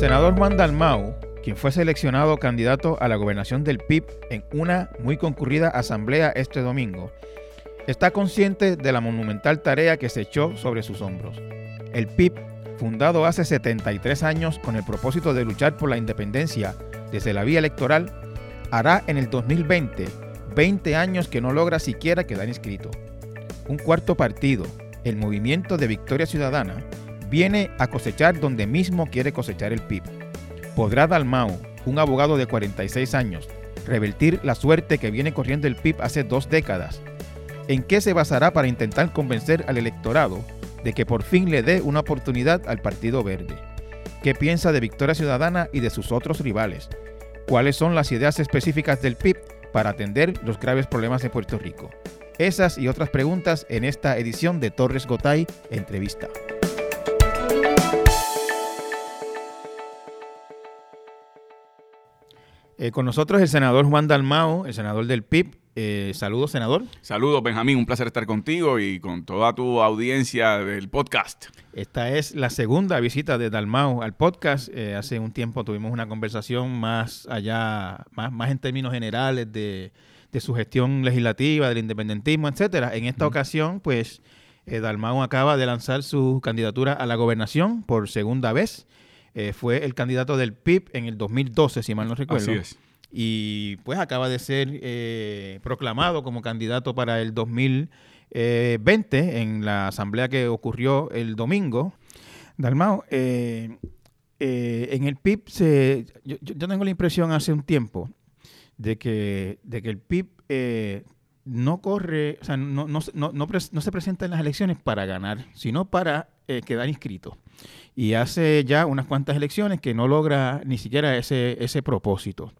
senador Juan Dalmau, quien fue seleccionado candidato a la gobernación del PIB en una muy concurrida asamblea este domingo, está consciente de la monumental tarea que se echó sobre sus hombros. El PIB, fundado hace 73 años con el propósito de luchar por la independencia desde la vía electoral, hará en el 2020 20 años que no logra siquiera quedar inscrito. Un cuarto partido, el Movimiento de Victoria Ciudadana, viene a cosechar donde mismo quiere cosechar el PIB. ¿Podrá Dalmau, un abogado de 46 años, revertir la suerte que viene corriendo el PIB hace dos décadas? ¿En qué se basará para intentar convencer al electorado de que por fin le dé una oportunidad al Partido Verde? ¿Qué piensa de Victoria Ciudadana y de sus otros rivales? ¿Cuáles son las ideas específicas del PIB para atender los graves problemas de Puerto Rico? Esas y otras preguntas en esta edición de Torres Gotay Entrevista. Eh, con nosotros el senador Juan Dalmao, el senador del PIB. Eh, saludos, senador. Saludos, Benjamín. Un placer estar contigo y con toda tu audiencia del podcast. Esta es la segunda visita de Dalmao al podcast. Eh, hace un tiempo tuvimos una conversación más allá, más, más en términos generales de, de su gestión legislativa, del independentismo, etcétera. En esta ocasión, pues, eh, Dalmau acaba de lanzar su candidatura a la gobernación por segunda vez. Eh, fue el candidato del PIB en el 2012, si mal no recuerdo. Así es. Y pues acaba de ser eh, proclamado como candidato para el 2020 en la asamblea que ocurrió el domingo. Dalmau, en el PIB se, yo, yo, tengo la impresión hace un tiempo de que, de que el PIB eh, no corre, o sea, no, no, no, no, se presenta en las elecciones para ganar, sino para eh, quedar inscrito. Y hace ya unas cuantas elecciones que no logra ni siquiera ese, ese propósito.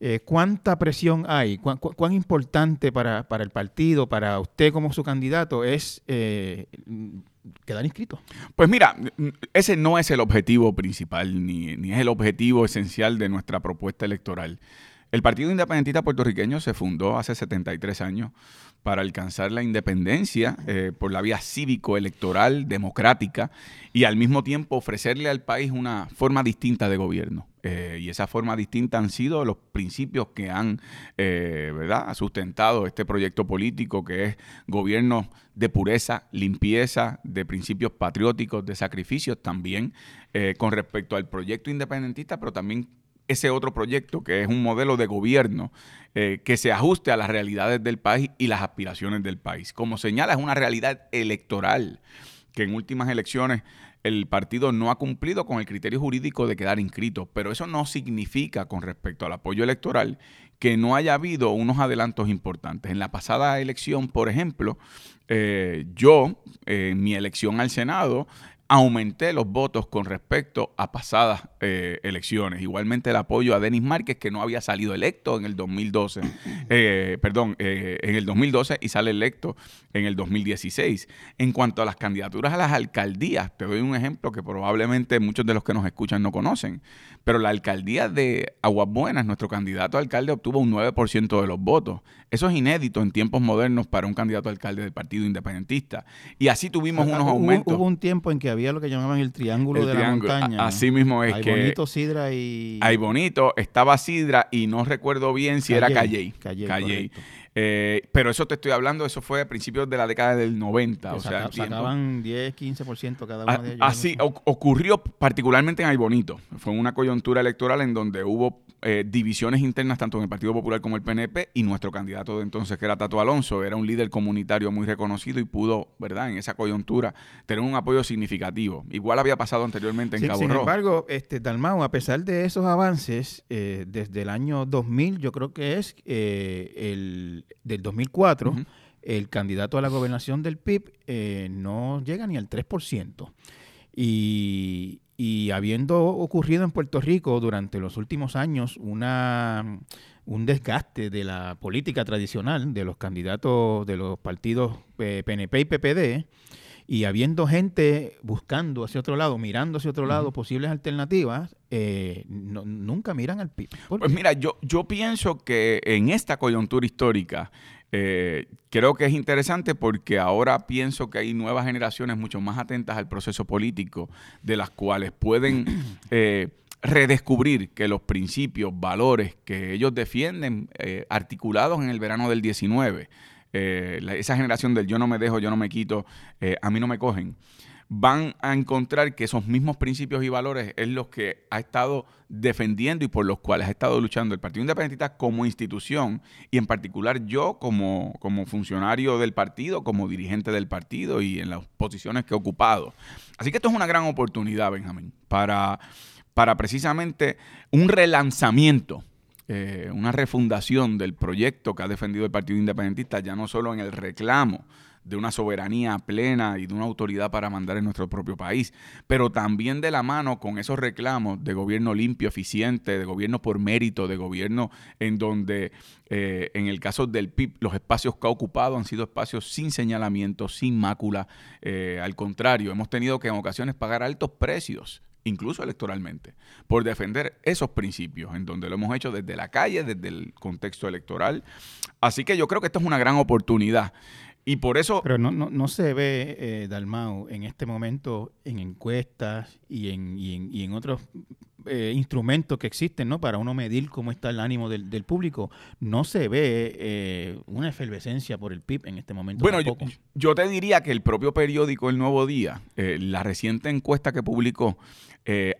Eh, ¿Cuánta presión hay? ¿Cuán, cuán importante para, para, el partido, para usted como su candidato, es quedar inscrito? Pues mira, ese no es el objetivo principal, ni, ni es el objetivo esencial de nuestra propuesta electoral. El Partido Independentista Puertorriqueño se fundó hace 73 años para alcanzar la independencia eh, por la vía cívico-electoral, democrática, y al mismo tiempo ofrecerle al país una forma distinta de gobierno. Eh, y esa forma distinta han sido los principios que han eh, ¿verdad? sustentado este proyecto político, que es gobierno de pureza, limpieza, de principios patrióticos, de sacrificios también, con respecto al proyecto independentista, pero también ese otro proyecto, que es un modelo de gobierno eh, que se ajuste a las realidades del país y las aspiraciones del país. Como señala, es una realidad electoral que en últimas elecciones el partido no ha cumplido con el criterio jurídico de quedar inscrito, pero eso no significa con respecto al apoyo electoral que no haya habido unos adelantos importantes. En la pasada elección, por ejemplo, eh, yo, en mi elección al Senado, aumenté los votos con respecto a pasadas eh, elecciones. Igualmente el apoyo a Denis Márquez, que no había salido electo en el 2012, eh, perdón, eh, en el 2012 y sale electo en el 2016. En cuanto a las candidaturas a las alcaldías, te doy un ejemplo que probablemente muchos de los que nos escuchan no conocen, pero la alcaldía de Aguas Buenas, nuestro candidato a alcalde obtuvo un 9% de los votos. Eso es inédito en tiempos modernos para un candidato a alcalde del Partido Independentista. Y así tuvimos unos aumentos. Hubo un tiempo en que había lo que llamaban el triángulo de la montaña. Así mismo es hay que. Bonito, Sidra y. Hay Bonito, estaba Sidra y no recuerdo bien si era Calley. Calley. Calley. Eh, pero eso te estoy hablando, eso fue a principios de la década del 90. o sea, sacaban 10, 15% cada uno de ellos. Así ocurrió particularmente en Aybonito. Fue una coyuntura electoral en donde hubo eh, divisiones internas tanto en el Partido Popular como el PNP y nuestro candidato de entonces, que era Tato Alonso, era un líder comunitario muy reconocido y pudo, ¿verdad?, en esa coyuntura tener un apoyo significativo. Igual había pasado anteriormente en sí, Cabo Sin Rojo. embargo, este, Dalmau, a pesar de esos avances, eh, desde el año 2000, yo creo que es eh, el del 2004, uh -huh. el candidato a la gobernación del PIB no llega ni al 3%. Y, y habiendo ocurrido en Puerto Rico durante los últimos años una, un desgaste de la política tradicional de los candidatos de los partidos PNP y PPD, y habiendo gente buscando hacia otro lado, mirando hacia otro lado, uh -huh. posibles alternativas, eh, no, nunca miran al PIB. Pues mira, yo, yo pienso que en esta coyuntura histórica, eh, creo que es interesante porque ahora pienso que hay nuevas generaciones mucho más atentas al proceso político, de las cuales pueden eh, redescubrir que los principios, valores que ellos defienden, eh, articulados en el verano del 19, eh, esa generación del yo no me dejo, yo no me quito, eh, a mí no me cogen, van a encontrar que esos mismos principios y valores es los que ha estado defendiendo y por los cuales ha estado luchando el Partido Independentista como institución y en particular yo como, como funcionario del partido, como dirigente del partido y en las posiciones que he ocupado. Así que esto es una gran oportunidad, Benjamín, para, para precisamente un relanzamiento eh, una refundación del proyecto que ha defendido el Partido Independentista, ya no solo en el reclamo de una soberanía plena y de una autoridad para mandar en nuestro propio país, pero también de la mano con esos reclamos de gobierno limpio, eficiente, de gobierno por mérito, de gobierno en donde, eh, en el caso del PIB, los espacios que ha ocupado han sido espacios sin señalamiento, sin mácula. Eh, al contrario, hemos tenido que en ocasiones pagar altos precios incluso electoralmente, por defender esos principios, en donde lo hemos hecho desde la calle, desde el contexto electoral. Así que yo creo que esto es una gran oportunidad. Y por eso... Pero no, no, no se ve, eh, Dalmau, en este momento en encuestas y en, y en, y en otros eh, instrumentos que existen ¿no? para uno medir cómo está el ánimo del, público, no se ve eh, una efervescencia por el PIB en este momento. Bueno, yo, te diría que el propio periódico El Nuevo Día, eh, la reciente encuesta que publicó,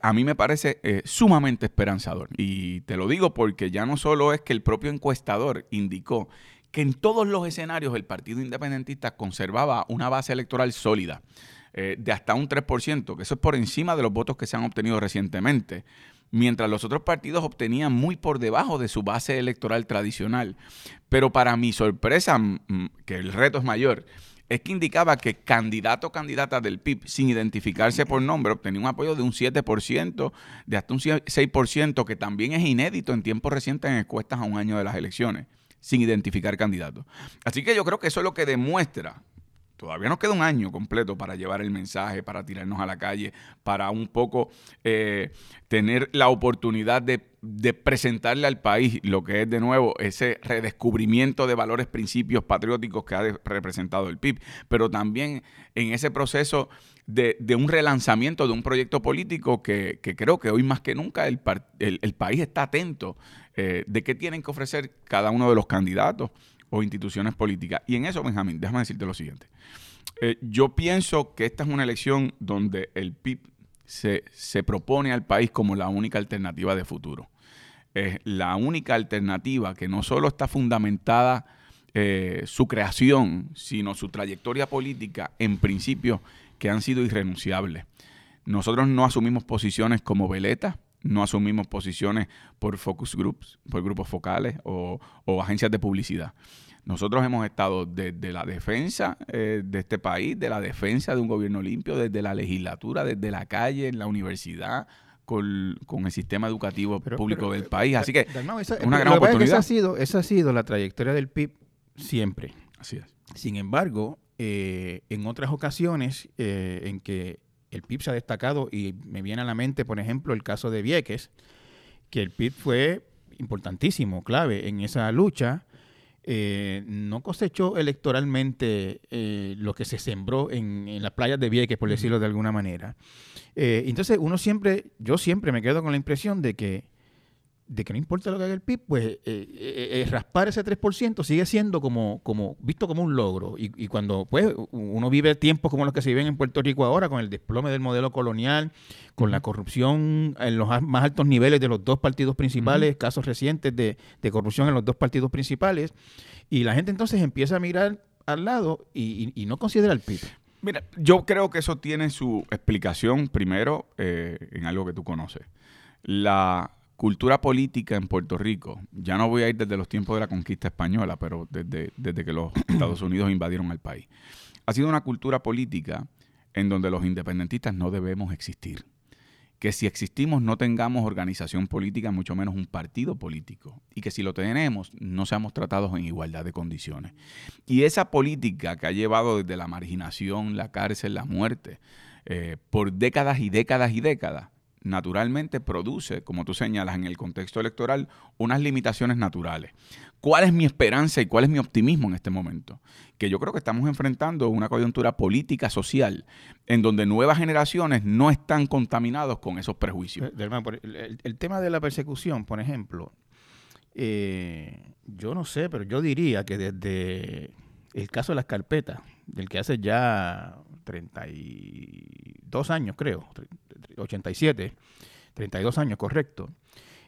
a mí me parece sumamente esperanzador. Y te lo digo porque ya no solo es que el propio encuestador indicó que en todos los escenarios el Partido Independentista conservaba una base electoral sólida. Eh, de hasta un 3%, que eso es por encima de los votos que se han obtenido recientemente, mientras los otros partidos obtenían muy por debajo de su base electoral tradicional. Pero para mi sorpresa, que el reto es mayor, es que indicaba que candidato o candidata del PIB, sin identificarse por nombre, obtenía un apoyo de un 7%, de hasta un 6%, que también es inédito en tiempos recientes en encuestas a un año de las elecciones, sin identificar candidato. Así que yo creo que eso es lo que demuestra Todavía nos queda un año completo para llevar el mensaje, para tirarnos a la calle, para un poco eh, tener la oportunidad de, presentarle al país lo que es de nuevo ese redescubrimiento de valores, principios patrióticos que ha representado el PIB, pero también en ese proceso de, un relanzamiento de un proyecto político que, creo que hoy más que nunca el, país está atento eh, de qué tienen que ofrecer cada uno de los candidatos o instituciones políticas. Y en eso, Benjamín, déjame decirte lo siguiente. Eh, yo pienso que esta es una elección donde el PIB se, propone al país como la única alternativa de futuro. Es la única alternativa que no solo está fundamentada eh, su creación, sino su trayectoria política en principios que han sido irrenunciables. Nosotros no asumimos posiciones como veleta, no asumimos posiciones por focus groups, por grupos focales o, agencias de publicidad. Nosotros hemos estado desde la defensa eh, de este país, de la defensa de un gobierno limpio, desde la legislatura, desde la calle, en la universidad, con, el sistema educativo público del país. Así que es una gran oportunidad. esa, ha sido, esa ha sido la trayectoria del PIB siempre. Así es. Sin embargo, eh, en otras ocasiones eh, en que el PIB se ha destacado y me viene a la mente, por ejemplo, el caso de Vieques, que el PIB fue importantísimo, clave en esa lucha. Eh, no cosechó electoralmente eh, lo que se sembró en, las playas de Vieques, por decirlo de alguna manera. Eh, entonces, uno siempre, yo siempre me quedo con la impresión de que de que no importa lo que haga el PIB, pues eh, eh, eh, raspar ese 3% sigue siendo como, como visto como un logro. Y, cuando pues uno vive tiempos como los que se viven en Puerto Rico ahora, con el desplome del modelo colonial, con la corrupción en los más altos niveles de los dos partidos principales, casos recientes de, corrupción en los dos partidos principales, y la gente entonces empieza a mirar al lado y, no considera el PIB. Mira, yo creo que eso tiene su explicación primero en algo que tú conoces. La cultura política en Puerto Rico, ya no voy a ir desde los tiempos de la conquista española, pero desde, desde que los Estados Unidos invadieron el país, ha sido una cultura política en donde los independentistas no debemos existir. Que si existimos no tengamos organización política, mucho menos un partido político. Y que si lo tenemos, no seamos tratados en igualdad de condiciones. Y esa política que ha llevado desde la marginación, la cárcel, la muerte, eh, por décadas y décadas y décadas, naturalmente produce, como tú señalas, en el contexto electoral, unas limitaciones naturales. ¿Cuál es mi esperanza y cuál es mi optimismo en este momento? Que yo creo que estamos enfrentando una coyuntura política, social, en donde nuevas generaciones no están contaminados con esos prejuicios. Eh, el, tema de la persecución, por ejemplo, eh, yo no sé, pero yo diría que desde el caso de las carpetas, del que hace ya 32 años, creo, 87, 32 años, correcto.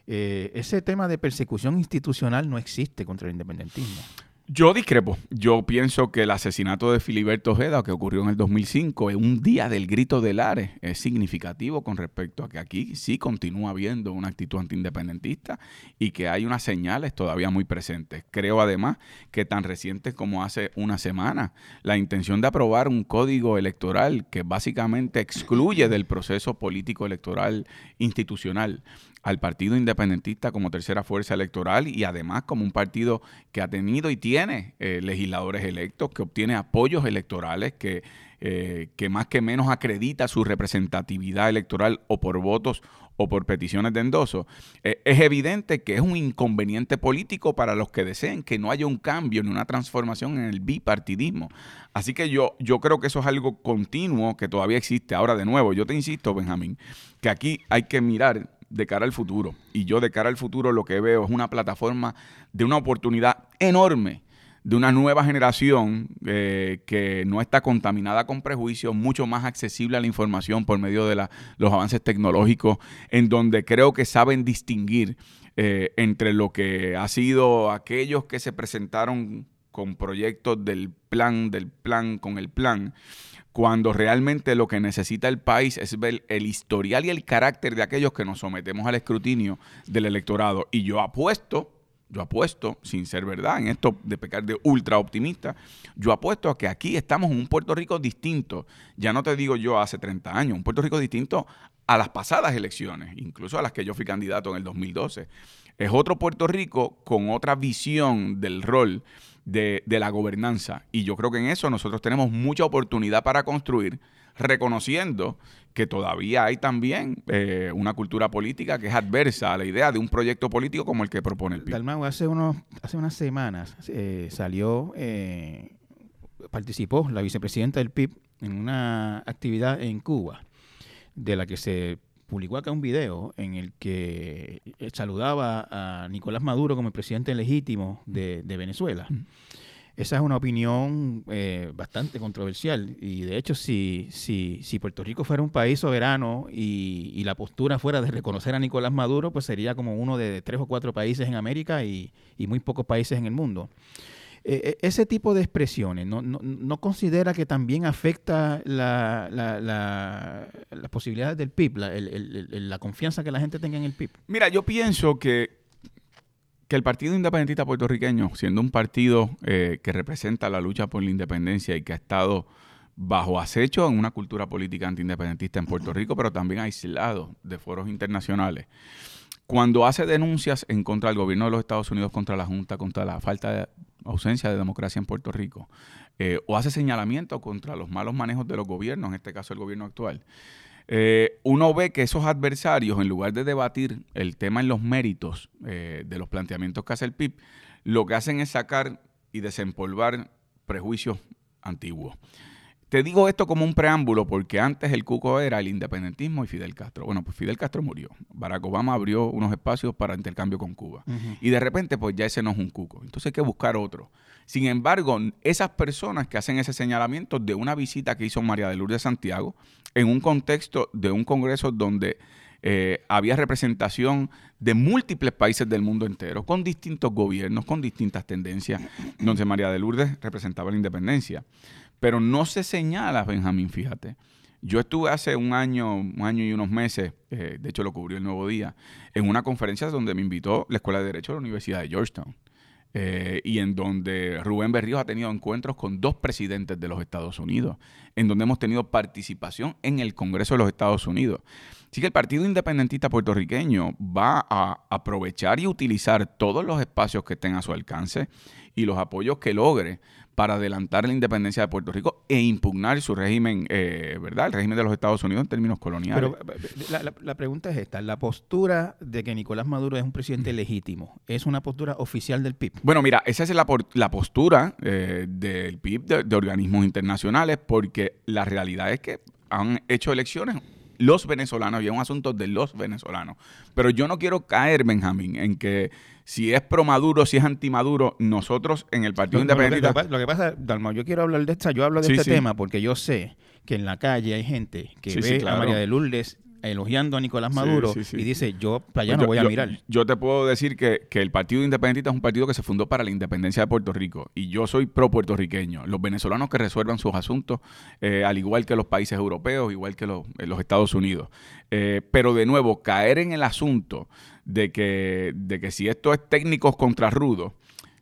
Eh, ese tema de persecución institucional no existe contra el independentismo. Yo discrepo. Yo pienso que el asesinato de Filiberto Ojeda, que ocurrió en el 2005, en un día del grito de Lares, es significativo con respecto a que aquí sí continúa habiendo una actitud antiindependentista y que hay unas señales todavía muy presentes. Creo además que tan recientes como hace una semana, la intención de aprobar un código electoral que básicamente excluye del proceso político electoral institucional al Partido Independentista como tercera fuerza electoral y además como un partido que ha tenido y tiene eh, legisladores electos, que obtiene apoyos electorales, que, eh, que más que menos acredita su representatividad electoral o por votos o por peticiones de endoso, eh, es evidente que es un inconveniente político para los que deseen que no haya un cambio ni una transformación en el bipartidismo. Así que yo, yo creo que eso es algo continuo que todavía existe. Ahora, de nuevo, yo te insisto, Benjamín, que aquí hay que mirar de cara al futuro. Y yo de cara al futuro lo que veo es una plataforma de una oportunidad enorme de una nueva generación eh, que no está contaminada con prejuicios, mucho más accesible a la información por medio de los avances tecnológicos, en donde creo que saben distinguir eh, entre lo que ha sido aquellos que se presentaron con proyectos del plan, del plan, con el plan, cuando realmente lo que necesita el país es ver el historial y el carácter de aquellos que nos sometemos al escrutinio del electorado. Y yo apuesto, yo apuesto, sin ser verdad, en esto de pecar de ultra optimista, yo apuesto a que aquí estamos en un Puerto Rico distinto. Ya no te digo yo hace 30 años, un Puerto Rico distinto a las pasadas elecciones, incluso a las que yo fui candidato en el 2012. Es otro Puerto Rico con otra visión del rol de, la gobernanza. Y yo creo que en eso nosotros tenemos mucha oportunidad para construir, reconociendo que todavía hay también eh, una cultura política que es adversa a la idea de un proyecto político como el que propone el PIB. Hace, unos, hace unas semanas eh, salió, eh, participó la vicepresidenta del PIB en una actividad en Cuba, de la que se publicó acá un video en el que eh, saludaba a Nicolás Maduro como el presidente legítimo de, Venezuela. Esa es una opinión eh, bastante controversial y de hecho si, si, si Puerto Rico fuera un país soberano y, la postura fuera de reconocer a Nicolás Maduro, pues sería como uno de tres o cuatro países en América y, y muy pocos países en el mundo. Eh, eh, ese tipo de expresiones, ¿no, no, considera que también afecta las posibilidades del PIB, la, confianza que la gente tenga en el PIB? Mira, yo pienso que, que el Partido Independentista Puertorriqueño, siendo un partido eh, que representa la lucha por la independencia y que ha estado bajo acecho en una cultura política antiindependentista en Puerto Rico, pero también aislado de foros internacionales, cuando hace denuncias en contra del gobierno de los Estados Unidos, contra la Junta, contra la falta de ausencia de democracia en Puerto Rico, eh, o hace señalamiento contra los malos manejos de los gobiernos, en este caso el gobierno actual, eh, uno ve que esos adversarios, en lugar de debatir el tema en los méritos eh, de los planteamientos que hace el PIB, lo que hacen es sacar y desempolvar prejuicios antiguos. Te digo esto como un preámbulo porque antes el cuco era el independentismo y Fidel Castro. Bueno, pues Fidel Castro murió. Barack Obama abrió unos espacios para intercambio con Cuba. Y de repente, pues ya ese no es un cuco. Entonces hay que buscar otro. Sin embargo, esas personas que hacen ese señalamiento de una visita que hizo María de Lourdes Santiago, en un contexto de un congreso donde eh, había representación de múltiples países del mundo entero, con distintos gobiernos, con distintas tendencias, donde María de Lourdes representaba la independencia. Pero no se señala, Benjamín, fíjate. Yo estuve hace un año, un año y unos meses, eh, de hecho lo cubrió el Nuevo Día, en una conferencia donde me invitó la Escuela de Derecho de la Universidad de Georgetown. Eh, y en donde Rubén Berríos ha tenido encuentros con dos presidentes de los Estados Unidos, en donde hemos tenido participación en el Congreso de los Estados Unidos. Así que el Partido Independentista Puertorriqueño va a aprovechar y utilizar todos los espacios que estén a su alcance y los apoyos que logre para adelantar la independencia de Puerto Rico e impugnar su régimen, eh, ¿verdad? El régimen de los Estados Unidos en términos coloniales. Pero eh, la, la, pregunta es esta, la postura de que Nicolás Maduro es un presidente legítimo, ¿es una postura oficial del PIB? Bueno, mira, esa es la, la postura eh, del PIB, de, de organismos internacionales, porque la realidad es que han hecho elecciones los venezolanos y es un asunto de los venezolanos. Pero yo no quiero caer, Benjamín, en que si es pro Maduro, si es anti Maduro, nosotros en el Partido Independiente. Lo, que pasa, Dalma, yo quiero hablar de esta, yo hablo de este tema porque yo sé que en la calle hay gente que ve a María de Lourdes elogiando a Nicolás Maduro y dice, yo para allá pues no voy a mirar. Yo te puedo decir que, el Partido Independentista es un partido que se fundó para la independencia de Puerto Rico y yo soy pro puertorriqueño. Los venezolanos que resuelvan sus asuntos, eh, al igual que los países europeos, igual que los, eh, Estados Unidos. Eh, pero de nuevo, caer en el asunto de que, de que si esto es técnicos contra rudos,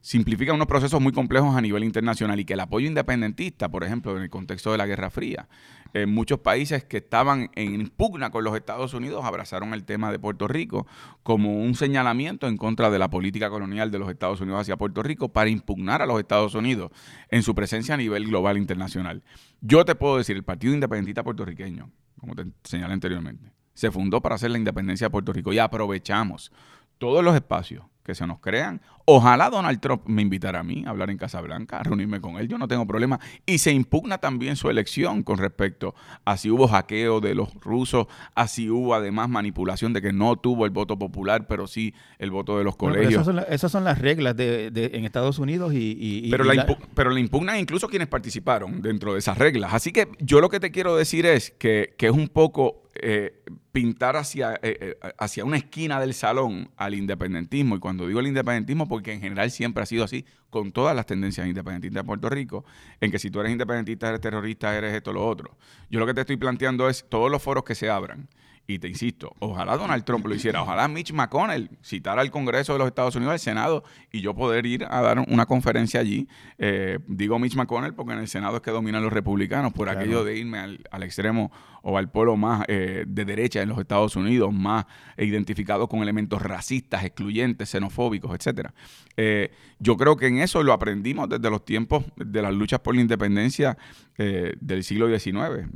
simplifica unos procesos muy complejos a nivel internacional y que el apoyo independentista, por ejemplo, en el contexto de la Guerra Fría, en muchos países que estaban en pugna con los Estados Unidos abrazaron el tema de Puerto Rico como un señalamiento en contra de la política colonial de los Estados Unidos hacia Puerto Rico para impugnar a los Estados Unidos en su presencia a nivel global internacional. Yo te puedo decir, el Partido Independentista Puertorriqueño, como te señalé anteriormente, se fundó para hacer la independencia de Puerto Rico y aprovechamos todos los espacios que se nos crean. Ojalá Donald Trump me invitara a mí a hablar en Casa Blanca, a reunirme con él, yo no tengo problema. Y se impugna también su elección con respecto a si hubo hackeo de los rusos, a si hubo además manipulación de que no tuvo el voto popular, pero sí el voto de los colegios. esas, son las reglas de, en Estados Unidos y... pero, la pero le impugnan incluso quienes participaron dentro de esas reglas. Así que yo lo que te quiero decir es que, que es un poco eh, pintar hacia, eh, eh, hacia una esquina del salón al independentismo. Y cuando digo el independentismo, porque en general siempre ha sido así, con todas las tendencias independentistas de Puerto Rico, en que si tú eres independentista, eres terrorista, eres esto, lo otro. Yo lo que te estoy planteando es todos los foros que se abran y te insisto, ojalá Donald Trump lo hiciera, ojalá Mitch McConnell citara al Congreso de los Estados Unidos, al Senado, y yo poder ir a dar una conferencia allí. Eh, digo Mitch McConnell porque en el Senado es que dominan los republicanos, por aquello de irme al, extremo o al polo más eh, de derecha en los Estados Unidos, más identificado con elementos racistas, excluyentes, xenofóbicos, etcétera. Eh, yo creo que en eso lo aprendimos desde los tiempos de las luchas por la independencia del siglo XIX.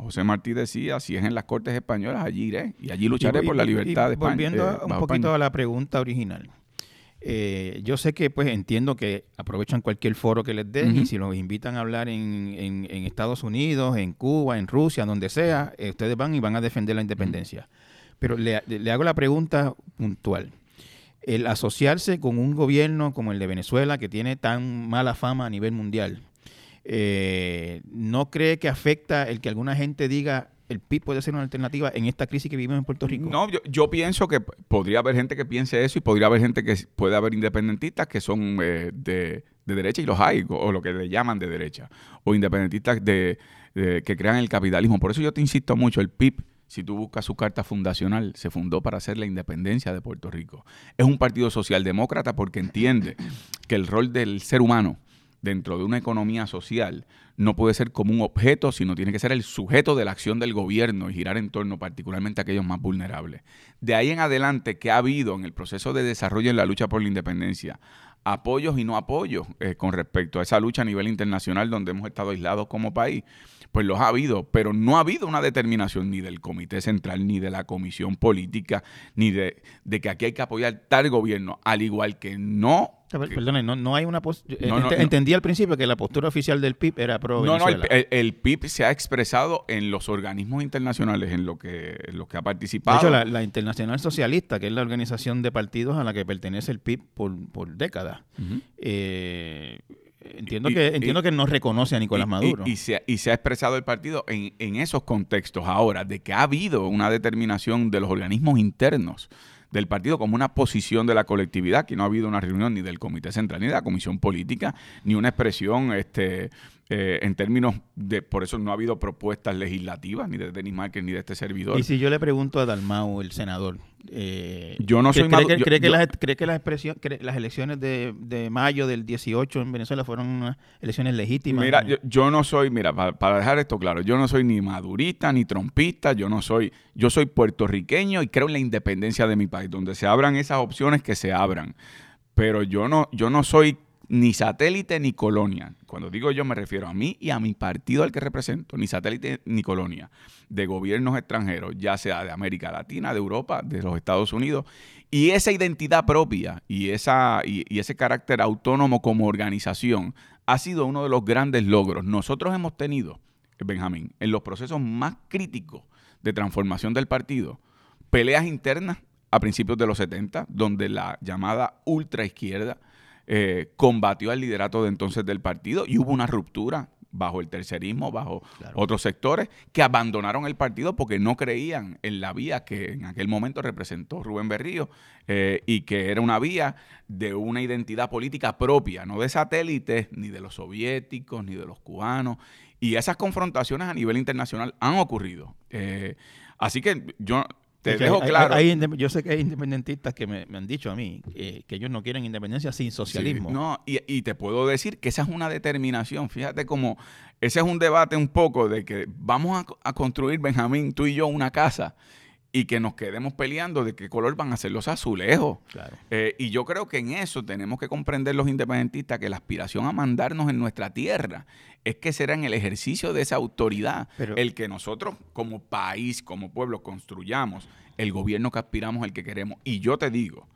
José Martí decía, si es en las Cortes Españolas, allí iré y allí lucharé por la libertad de España. Volviendo eh, un poquito a la pregunta original. Eh, yo sé que pues entiendo que aprovechan cualquier foro que les den y si los invitan a hablar en, en, Estados Unidos, en Cuba, en Rusia, donde sea, eh, ustedes van y van a defender la independencia. Pero le, le, hago la pregunta puntual. El asociarse con un gobierno como el de Venezuela, que tiene tan mala fama a nivel mundial, ¿no cree que afecta el que alguna gente diga el PIB puede ser una alternativa en esta crisis que vivimos en Puerto Rico? No, yo, pienso que podría haber gente que piense eso y podría haber gente que puede haber independentistas que son eh, de, derecha y los hay, o, lo que le llaman de derecha, o independentistas de, que crean el capitalismo. Por eso yo te insisto mucho, el PIB si tú buscas su carta fundacional, se fundó para hacer la independencia de Puerto Rico. Es un partido socialdemócrata porque entiende que el rol del ser humano dentro de una economía social no puede ser como un objeto, sino tiene que ser el sujeto de la acción del gobierno y girar en torno particularmente a aquellos más vulnerables. De ahí en adelante que ha habido en el proceso de desarrollo en la lucha por la independencia apoyos y no apoyos eh, con respecto a esa lucha a nivel internacional donde hemos estado aislados como país, pues los ha habido, pero no ha habido una determinación ni del Comité Central, ni de la Comisión Política, ni de, de que aquí hay que apoyar tal gobierno, al igual que no Perdón, no, no hay una entendí al principio que la postura oficial del PIB era pro No, no, el, PIB se ha expresado en los organismos internacionales en lo que, lo que ha participado. De hecho, la, Internacional Socialista, que es la organización de partidos a la que pertenece el PIB por, por décadas, eh, entiendo que entiendo que no reconoce a Nicolás Maduro. Y, se, y se ha expresado el partido en, en esos contextos. Ahora, de que ha habido una determinación de los organismos internos del partido como una posición de la colectividad, que no ha habido una reunión ni del Comité Central ni de la Comisión Política, ni una expresión este, eh, en términos de, por eso no ha habido propuestas legislativas ni de Denis Márquez ni de este servidor. Y si yo le pregunto a Dalmau, el senador, eh, yo no soy cree, que, cree, que las, cree que las, las elecciones de, mayo del 18 en Venezuela fueron unas elecciones legítimas. Mira, yo, no soy, mira, para, dejar esto claro, yo no soy ni madurista ni trompista, yo no soy, yo soy puertorriqueño y creo en la independencia de mi país, donde se abran esas opciones que se abran. Pero yo no, yo no soy ni satélite ni colonia. Cuando digo yo me refiero a mí y a mi partido al que represento, ni satélite ni colonia de gobiernos extranjeros, ya sea de América Latina, de Europa, de los Estados Unidos. Y esa identidad propia y, esa, y ese carácter autónomo como organización ha sido uno de los grandes logros. Nosotros hemos tenido, Benjamín, en los procesos más críticos de transformación del partido, peleas internas a principios de los 70, donde la llamada ultraizquierda eh, combatió al liderato de entonces del partido y hubo una ruptura bajo el tercerismo, bajo otros sectores, que abandonaron el partido porque no creían en la vía que en aquel momento representó Rubén Berrío eh, y que era una vía de una identidad política propia, no de satélites, ni de los soviéticos, ni de los cubanos. Y esas confrontaciones a nivel internacional han ocurrido. Eh, así que yo te dejo claro. yo sé que hay independentistas que me, han dicho a mí que ellos no quieren independencia sin socialismo. no, y, te puedo decir que esa es una determinación. Fíjate como ese es un debate un poco de que vamos a, construir, Benjamín, tú y yo, una casa y que nos quedemos peleando de qué color van a ser los azulejos. Eh, y yo creo que en eso tenemos que comprender los independentistas que la aspiración a mandarnos en nuestra tierra es que será en el ejercicio de esa autoridad el que nosotros como país, como pueblo, construyamos el gobierno que aspiramos, el que queremos. Y yo te digo,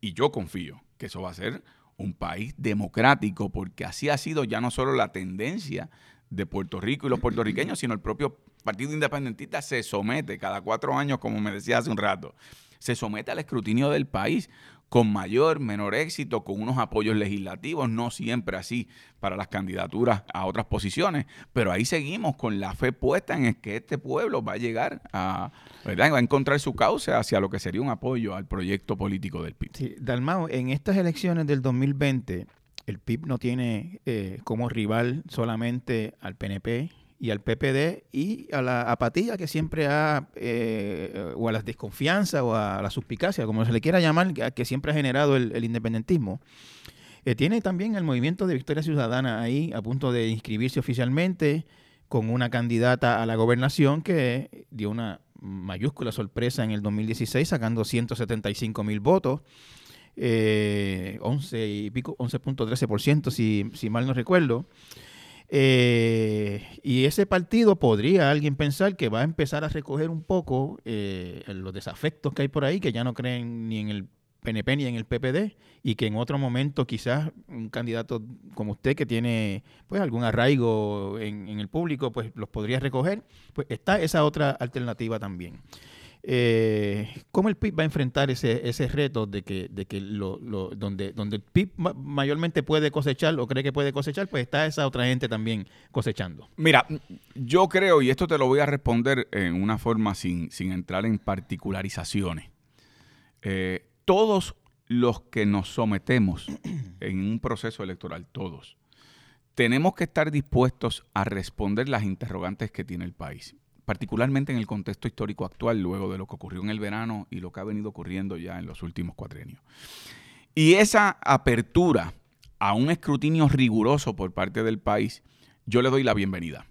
y yo confío que eso va a ser un país democrático, porque así ha sido ya no solo la tendencia de Puerto Rico y los puertorriqueños, sino el propio Partido Independentista se somete cada cuatro años, como me decía hace un rato, se somete al escrutinio del país con mayor, menor éxito, con unos apoyos legislativos, no siempre así para las candidaturas a otras posiciones, pero ahí seguimos con la fe puesta en que este pueblo va a llegar a, ¿verdad? va a encontrar su causa hacia lo que sería un apoyo al proyecto político del PIB. Sí, Dalmao, en estas elecciones del 2020, el PIB no tiene eh, como rival solamente al PNP y al PPD y a la apatía que siempre ha, eh, o a la desconfianza o a la suspicacia, como se le quiera llamar, que, siempre ha generado el, independentismo. Eh, tiene también el movimiento de Victoria Ciudadana ahí a punto de inscribirse oficialmente con una candidata a la gobernación que dio una mayúscula sorpresa en el 2016 sacando 175 mil votos. 11 y pico, 11.13% si, si mal no recuerdo. Eh, y ese partido podría alguien pensar que va a empezar a recoger un poco eh, los desafectos que hay por ahí, que ya no creen ni en el PNP ni en el PPD, y que en otro momento quizás un candidato como usted que tiene pues algún arraigo en, en el público, pues los podría recoger. Pues está esa otra alternativa también. Eh, ¿Cómo el PIB va a enfrentar ese, ese reto de que, de que donde, donde el PIB mayormente puede cosechar o cree que puede cosechar, pues está esa otra gente también cosechando? Mira, yo creo, y esto te lo voy a responder en una forma sin, sin entrar en particularizaciones. Eh, todos los que nos sometemos en un proceso electoral, todos, tenemos que estar dispuestos a responder las interrogantes que tiene el país particularmente en el contexto histórico actual, luego de lo que ocurrió en el verano y lo que ha venido ocurriendo ya en los últimos cuatrenios. Y esa apertura a un escrutinio riguroso por parte del país, yo le doy la bienvenida.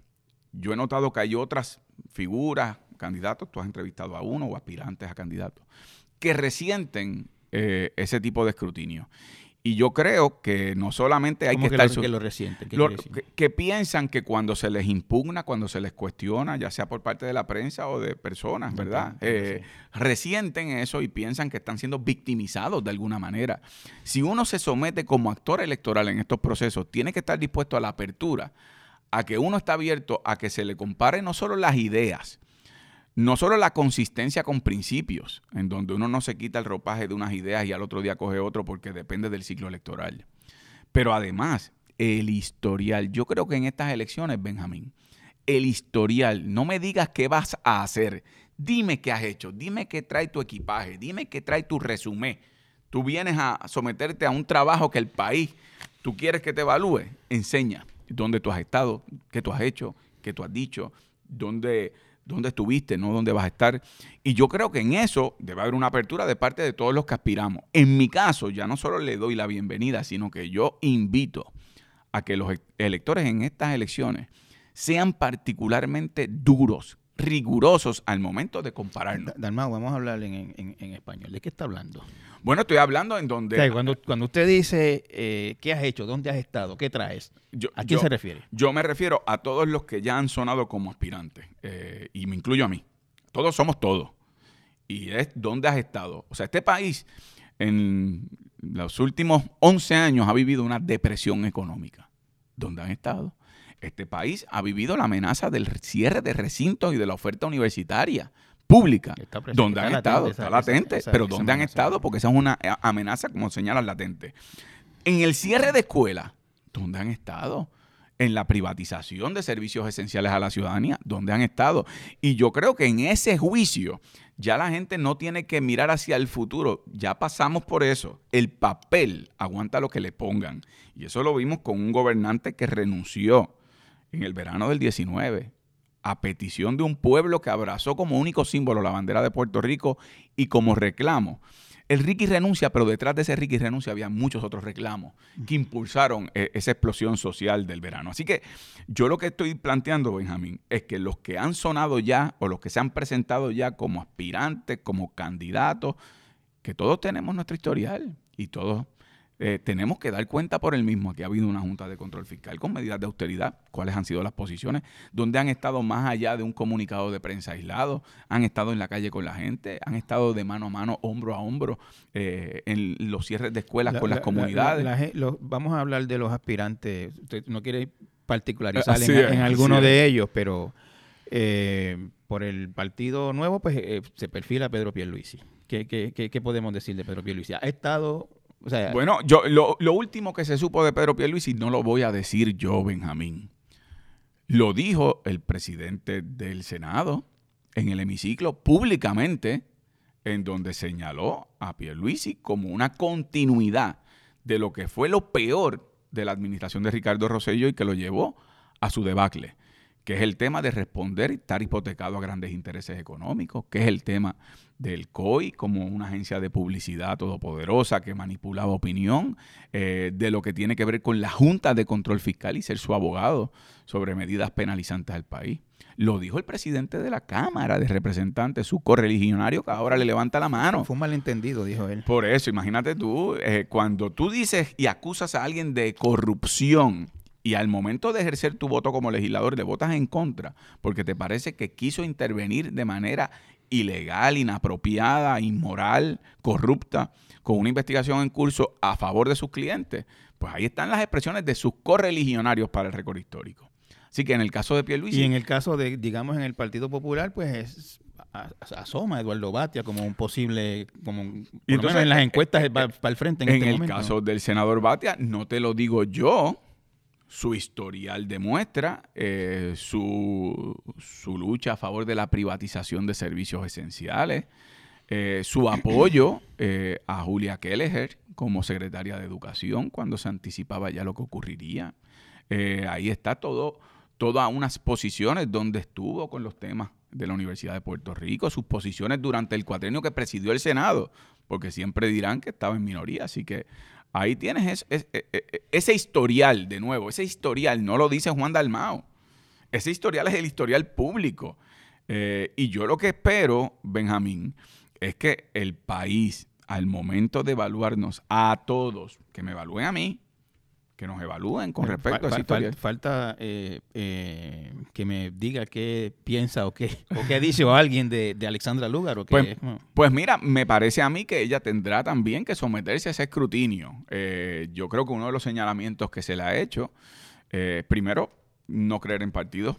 Yo he notado que hay otras figuras, candidatos, tú has entrevistado a uno o aspirantes a candidatos, que resienten eh, ese tipo de escrutinio. Y yo creo que no solamente hay que, estar... que lo resienten? que, piensan que cuando se les impugna, cuando se les cuestiona, ya sea por parte de la prensa o de personas, ¿verdad? Eh, resienten eso y piensan que están siendo victimizados de alguna manera. Si uno se somete como actor electoral en estos procesos, tiene que estar dispuesto a la apertura, a que uno está abierto a que se le compare no solo las ideas, no solo la consistencia con principios, en donde uno no se quita el ropaje de unas ideas y al otro día coge otro porque depende del ciclo electoral, pero además el historial. Yo creo que en estas elecciones, Benjamín, el historial, no me digas qué vas a hacer, dime qué has hecho, dime qué trae tu equipaje, dime qué trae tu resumen. Tú vienes a someterte a un trabajo que el país, tú quieres que te evalúe, enseña dónde tú has estado, qué tú has hecho, qué tú has dicho, dónde dónde estuviste, no dónde vas a estar. Y yo creo que en eso debe haber una apertura de parte de todos los que aspiramos. En mi caso, ya no solo le doy la bienvenida, sino que yo invito a que los electores en estas elecciones sean particularmente duros, rigurosos al momento de compararnos. Dalmau, vamos a hablar en, español. ¿De qué está hablando? Bueno, estoy hablando en donde... cuando, cuando usted dice eh, qué has hecho, dónde has estado, qué traes, ¿a quién se refiere? Yo me refiero a todos los que ya han sonado como aspirantes, eh, y me incluyo a mí. Todos somos todos. Y es dónde has estado. O sea, este país en los últimos 11 años ha vivido una depresión económica. ¿Dónde han estado? Este país ha vivido la amenaza del cierre de recintos y de la oferta universitaria pública. ¿Dónde han estado? está latente. pero ¿dónde han estado? Porque esa es una amenaza, como señalan, latente. En el cierre de escuelas, ¿dónde han estado? En la privatización de servicios esenciales a la ciudadanía, ¿dónde han estado? Y yo creo que en ese juicio ya la gente no tiene que mirar hacia el futuro, ya pasamos por eso. El papel aguanta lo que le pongan. Y eso lo vimos con un gobernante que renunció en el verano del 19 a petición de un pueblo que abrazó como único símbolo la bandera de Puerto Rico y como reclamo. El Ricky renuncia, pero detrás de ese Ricky renuncia había muchos otros reclamos que impulsaron eh, esa explosión social del verano. Así que yo lo que estoy planteando, Benjamín, es que los que han sonado ya o los que se han presentado ya como aspirantes, como candidatos, que todos tenemos nuestro historial y todos eh, tenemos que dar cuenta por el mismo. Que ha habido una Junta de Control Fiscal con medidas de austeridad, cuáles han sido las posiciones, donde han estado más allá de un comunicado de prensa aislado, han estado en la calle con la gente, han estado de mano a mano, hombro a hombro, eh, en los cierres de escuelas con las comunidades. vamos a hablar de los aspirantes, usted no quiere particularizar en, alguno de ellos, pero eh, por el Partido Nuevo pues se perfila Pedro Pierluisi. ¿Qué, qué, qué, podemos decir de Pedro Pierluisi? Ha estado bueno, yo lo, último que se supo de Pedro Pierluisi no lo voy a decir yo, Benjamín. Lo dijo el presidente del Senado en el hemiciclo públicamente, en donde señaló a Pierluisi como una continuidad de lo que fue lo peor de la administración de Ricardo Rosello y que lo llevó a su debacle que es el tema de responder y estar hipotecado a grandes intereses económicos, que es el tema del COI como una agencia de publicidad todopoderosa que manipulaba opinión, eh, de lo que tiene que ver con la Junta de Control Fiscal y ser su abogado sobre medidas penalizantes del país. Lo dijo el presidente de la Cámara de Representantes, su correligionario, que ahora le levanta la mano. Fue un malentendido, dijo él. Por eso, imagínate tú, eh, cuando tú dices y acusas a alguien de corrupción, y al momento de ejercer tu voto como legislador le votas en contra porque te parece que quiso intervenir de manera ilegal, inapropiada, inmoral, corrupta, con una investigación en curso a favor de sus clientes, pues ahí están las expresiones de sus correligionarios para el récord histórico. Así que en el caso de Pierluisi... Y en el caso de, digamos, en el Partido Popular, pues es, asoma Eduardo Batia como un posible, como entonces, en las encuestas para, el frente en, en este el caso del senador Batia, no te lo digo yo, su historial demuestra eh, su, lucha a favor de la privatización de servicios esenciales, eh, su apoyo eh, a Julia Kelleher como secretaria de Educación cuando se anticipaba ya lo que ocurriría. ahí está todo, todas unas posiciones donde estuvo con los temas de la Universidad de Puerto Rico, sus posiciones durante el cuatrenio que presidió el Senado, porque siempre dirán que estaba en minoría, así que Ahí tienes e, e, e, ese historial, de nuevo, ese historial, no lo dice Juan Dalmao. Ese historial es el historial público. Eh, y yo lo que espero, Benjamín, es que el país, al momento de evaluarnos a todos, que me evalúen a mí, que nos evalúen con respecto a esa historia. Falta eh, eh, que me diga qué piensa o qué, o qué dice alguien de, Alexandra Lugar. O pues, pues, mira, me parece a mí que ella tendrá también que someterse a ese escrutinio. Eh, yo creo que uno de los señalamientos que se le ha hecho, primero, no creer en partidos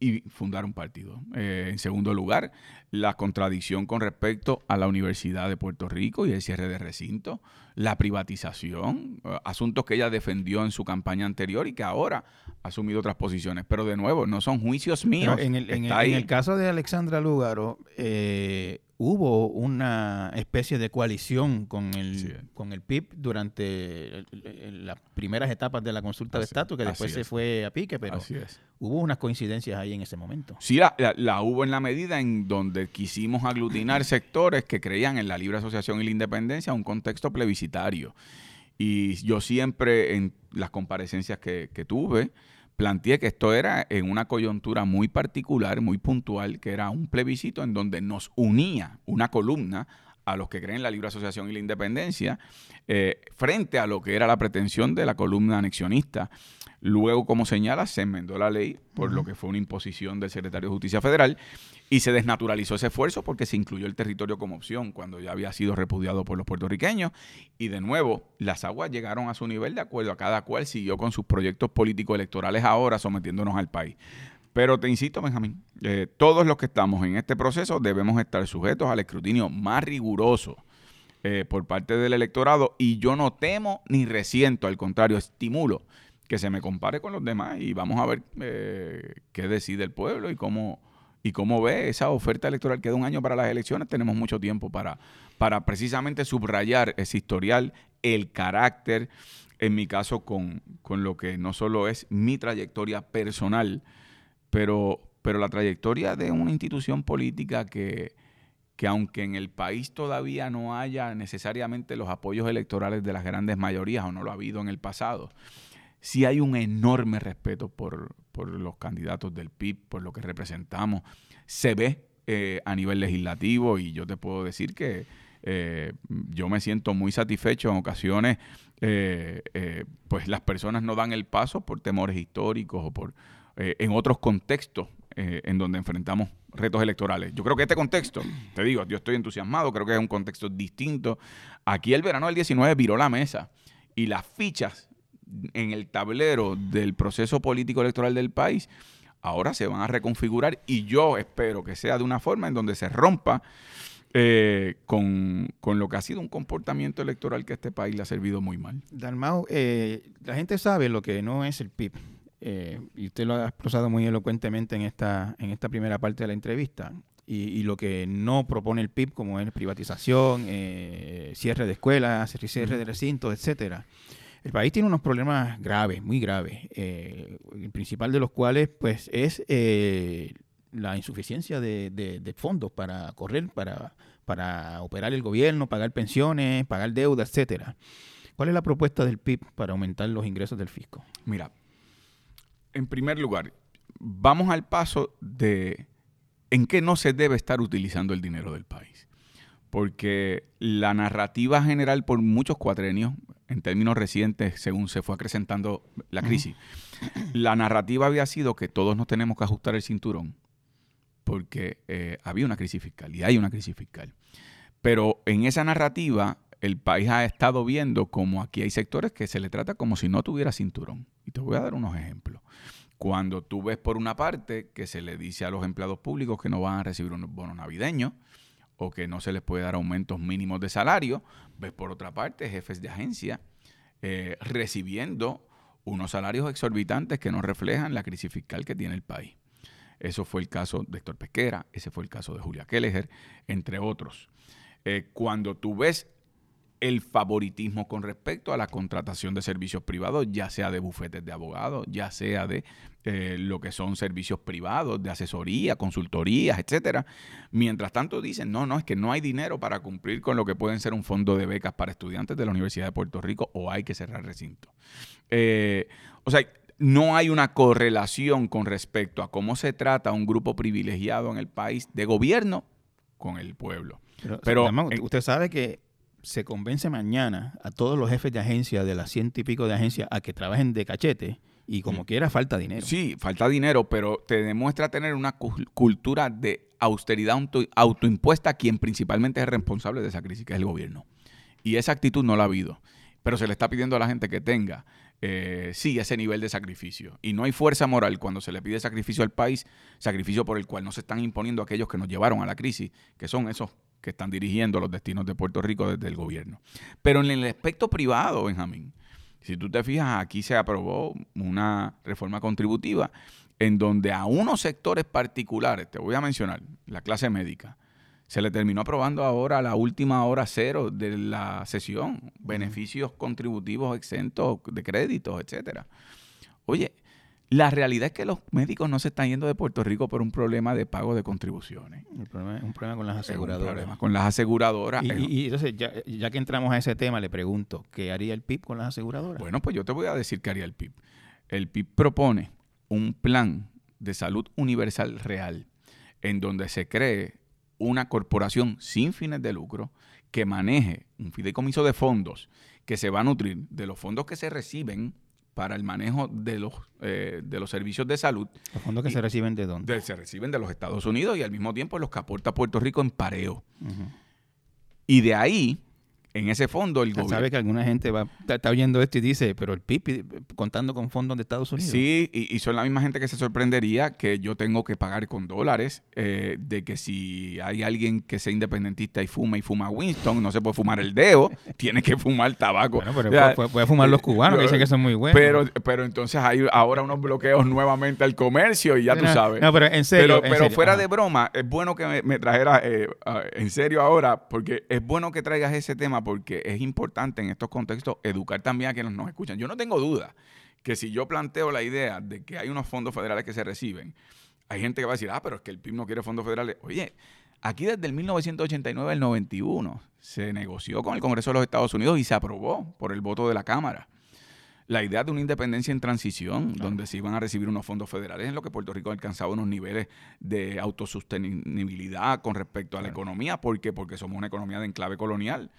y fundar un partido. en segundo lugar, la contradicción con respecto a la Universidad de Puerto Rico y el cierre de recinto la privatización, eh, asuntos que ella defendió en su campaña anterior y que ahora ha asumido otras posiciones. Pero de nuevo, no son juicios míos. En el, en, el, caso de Alexandra Lugaro, eh, hubo una especie de coalición con el, con el PIB durante las primeras etapas de la consulta de estatus, que después se fue a pique, pero hubo unas coincidencias ahí en ese momento. Sí, la, hubo en la medida en donde quisimos aglutinar sectores que creían en la libre asociación y la independencia en un contexto plebiscitario. Y yo siempre en las comparecencias que, que tuve, planteé que esto era en una coyuntura muy particular, muy puntual, que era un plebiscito en donde nos unía una columna a los que creen la libre asociación y la independencia, eh, frente a lo que era la pretensión de la columna anexionista. Luego, como señala, se enmendó la ley por lo que fue una imposición del secretario de Justicia Federal y se desnaturalizó ese esfuerzo porque se incluyó el territorio como opción cuando ya había sido repudiado por los puertorriqueños. Y de nuevo, las aguas llegaron a su nivel de acuerdo a cada cual siguió con sus proyectos políticos electorales ahora sometiéndonos al país. Pero te insisto, Benjamín, eh, todos los que estamos en este proceso debemos estar sujetos al escrutinio más riguroso eh, por parte del electorado y yo no temo ni resiento, al contrario, estimulo que se me compare con los demás y vamos a ver eh, qué decide el pueblo y cómo, y cómo ve esa oferta electoral. Queda un año para las elecciones, tenemos mucho tiempo para, para precisamente subrayar ese historial, el carácter, en mi caso, con, con lo que no solo es mi trayectoria personal, pero, pero la trayectoria de una institución política que, que aunque en el país todavía no haya necesariamente los apoyos electorales de las grandes mayorías, o no lo ha habido en el pasado, sí hay un enorme respeto por, los candidatos del PIB, por lo que representamos. Se ve eh, a nivel legislativo y yo te puedo decir que eh, yo me siento muy satisfecho en ocasiones, eh, pues las personas no dan el paso por temores históricos o por eh, en otros contextos eh, en donde enfrentamos retos electorales. Yo creo que este contexto, te digo, yo estoy entusiasmado, creo que es un contexto distinto. Aquí el verano del 19 viró la mesa y las fichas en el tablero del proceso político electoral del país ahora se van a reconfigurar y yo espero que sea de una forma en donde se rompa eh, con, lo que ha sido un comportamiento electoral que a este país le ha servido muy mal. Dalmau, la gente sabe lo que no es el PIB. Eh, y usted lo ha expresado muy elocuentemente en esta, en esta primera parte de la entrevista, y, lo que no propone el PIB, como es privatización, eh, cierre de escuelas, cierre de recintos, etcétera. El país tiene unos problemas graves, muy graves, eh, el principal de los cuales pues es la insuficiencia de, fondos para correr, para, para operar el gobierno, pagar pensiones, pagar deuda, etcétera. ¿Cuál es la propuesta del PIB para aumentar los ingresos del fisco? Mira, en primer lugar, vamos al paso de en qué no se debe estar utilizando el dinero del país. Porque la narrativa general por muchos cuatrenios, en términos recientes, según se fue acrecentando la crisis, la narrativa había sido que todos nos tenemos que ajustar el cinturón porque eh, había una crisis fiscal y hay una crisis fiscal. Pero en esa narrativa el país ha estado viendo como aquí hay sectores que se le trata como si no tuviera cinturón. Y te voy a dar unos ejemplos. Cuando tú ves por una parte que se le dice a los empleados públicos que no van a recibir un bono navideño o que no se les puede dar aumentos mínimos de salario, ves por otra parte jefes de agencia eh, recibiendo unos salarios exorbitantes que no reflejan la crisis fiscal que tiene el país. Eso fue el caso de Héctor Pesquera, ese fue el caso de Julia Kelleher, entre otros. Eh, cuando tú ves el favoritismo con respecto a la contratación de servicios privados, ya sea de bufetes de abogados, ya sea de eh, lo que son servicios privados, de asesoría, consultorías, etcétera. Mientras tanto dicen, no, no, es que no hay dinero para cumplir con lo que pueden ser un fondo de becas para estudiantes de la Universidad de Puerto Rico o hay que cerrar recinto. Eh, o sea, no hay una correlación con respecto a cómo se trata un grupo privilegiado en el país de gobierno con el pueblo. Pero, usted sabe que se convence mañana a todos los jefes de agencia de las ciento y pico de agencias a que trabajen de cachete y como mm. quiera falta dinero. Sí, falta dinero, pero te demuestra tener una cultura de austeridad autoimpuesta a quien principalmente es responsable de esa crisis, que es el gobierno. Y esa actitud no la ha habido. Pero se le está pidiendo a la gente que tenga, eh, sí, ese nivel de sacrificio. Y no hay fuerza moral cuando se le pide sacrificio al país, sacrificio por el cual no se están imponiendo aquellos que nos llevaron a la crisis, que son esos que están dirigiendo los destinos de Puerto Rico desde el gobierno. Pero en el aspecto privado, Benjamín, si tú te fijas, aquí se aprobó una reforma contributiva en donde a unos sectores particulares, te voy a mencionar, la clase médica, se le terminó aprobando ahora a la última hora cero de la sesión, beneficios contributivos exentos de créditos, etcétera. Oye, la realidad es que los médicos no se están yendo de Puerto Rico por un problema de pago de contribuciones. un problema con las aseguradoras. Un problema con las aseguradoras. Y, entonces, ya, que entramos a ese tema, le pregunto, ¿qué haría el PIB con las aseguradoras? Bueno, pues yo te voy a decir qué haría el PIB. El PIB propone un plan de salud universal real en donde se cree una corporación sin fines de lucro que maneje un fideicomiso de fondos que se va a nutrir de los fondos que se reciben para el manejo de los, eh, de los servicios de salud. ¿Los fondos que se reciben de dónde? se reciben de los Estados Unidos y al mismo tiempo los que aporta Puerto Rico en pareo. Y de ahí en ese fondo el gobierno... Sabe que alguna gente va, está, oyendo esto y dice, pero el PIB contando con fondos de Estados Unidos. Sí, y, son la misma gente que se sorprendería que yo tengo que pagar con dólares, eh, de que si hay alguien que sea independentista y fuma y fuma Winston, no se puede fumar el dedo, tiene que fumar tabaco. Bueno, pero puede, fumar los cubanos, que dicen que son muy buenos. Pero, pero entonces hay ahora unos bloqueos nuevamente al comercio y ya tú sabes. No, pero en serio. Pero, fuera de broma, es bueno que me, me trajeras eh, en serio ahora, porque es bueno que traigas ese tema porque es importante en estos contextos educar también a quienes nos escuchan. Yo no tengo duda que si yo planteo la idea de que hay unos fondos federales que se reciben, hay gente que va a decir, ah, pero es que el PIB no quiere fondos federales. Oye, aquí desde el 1989 al 91 se negoció con el Congreso de los Estados Unidos y se aprobó por el voto de la Cámara la idea de una independencia en transición, donde se iban a recibir unos fondos federales, en lo que Puerto Rico ha alcanzado unos niveles de autosostenibilidad con respecto a la economía. ¿Por qué? Porque somos una economía de enclave colonial.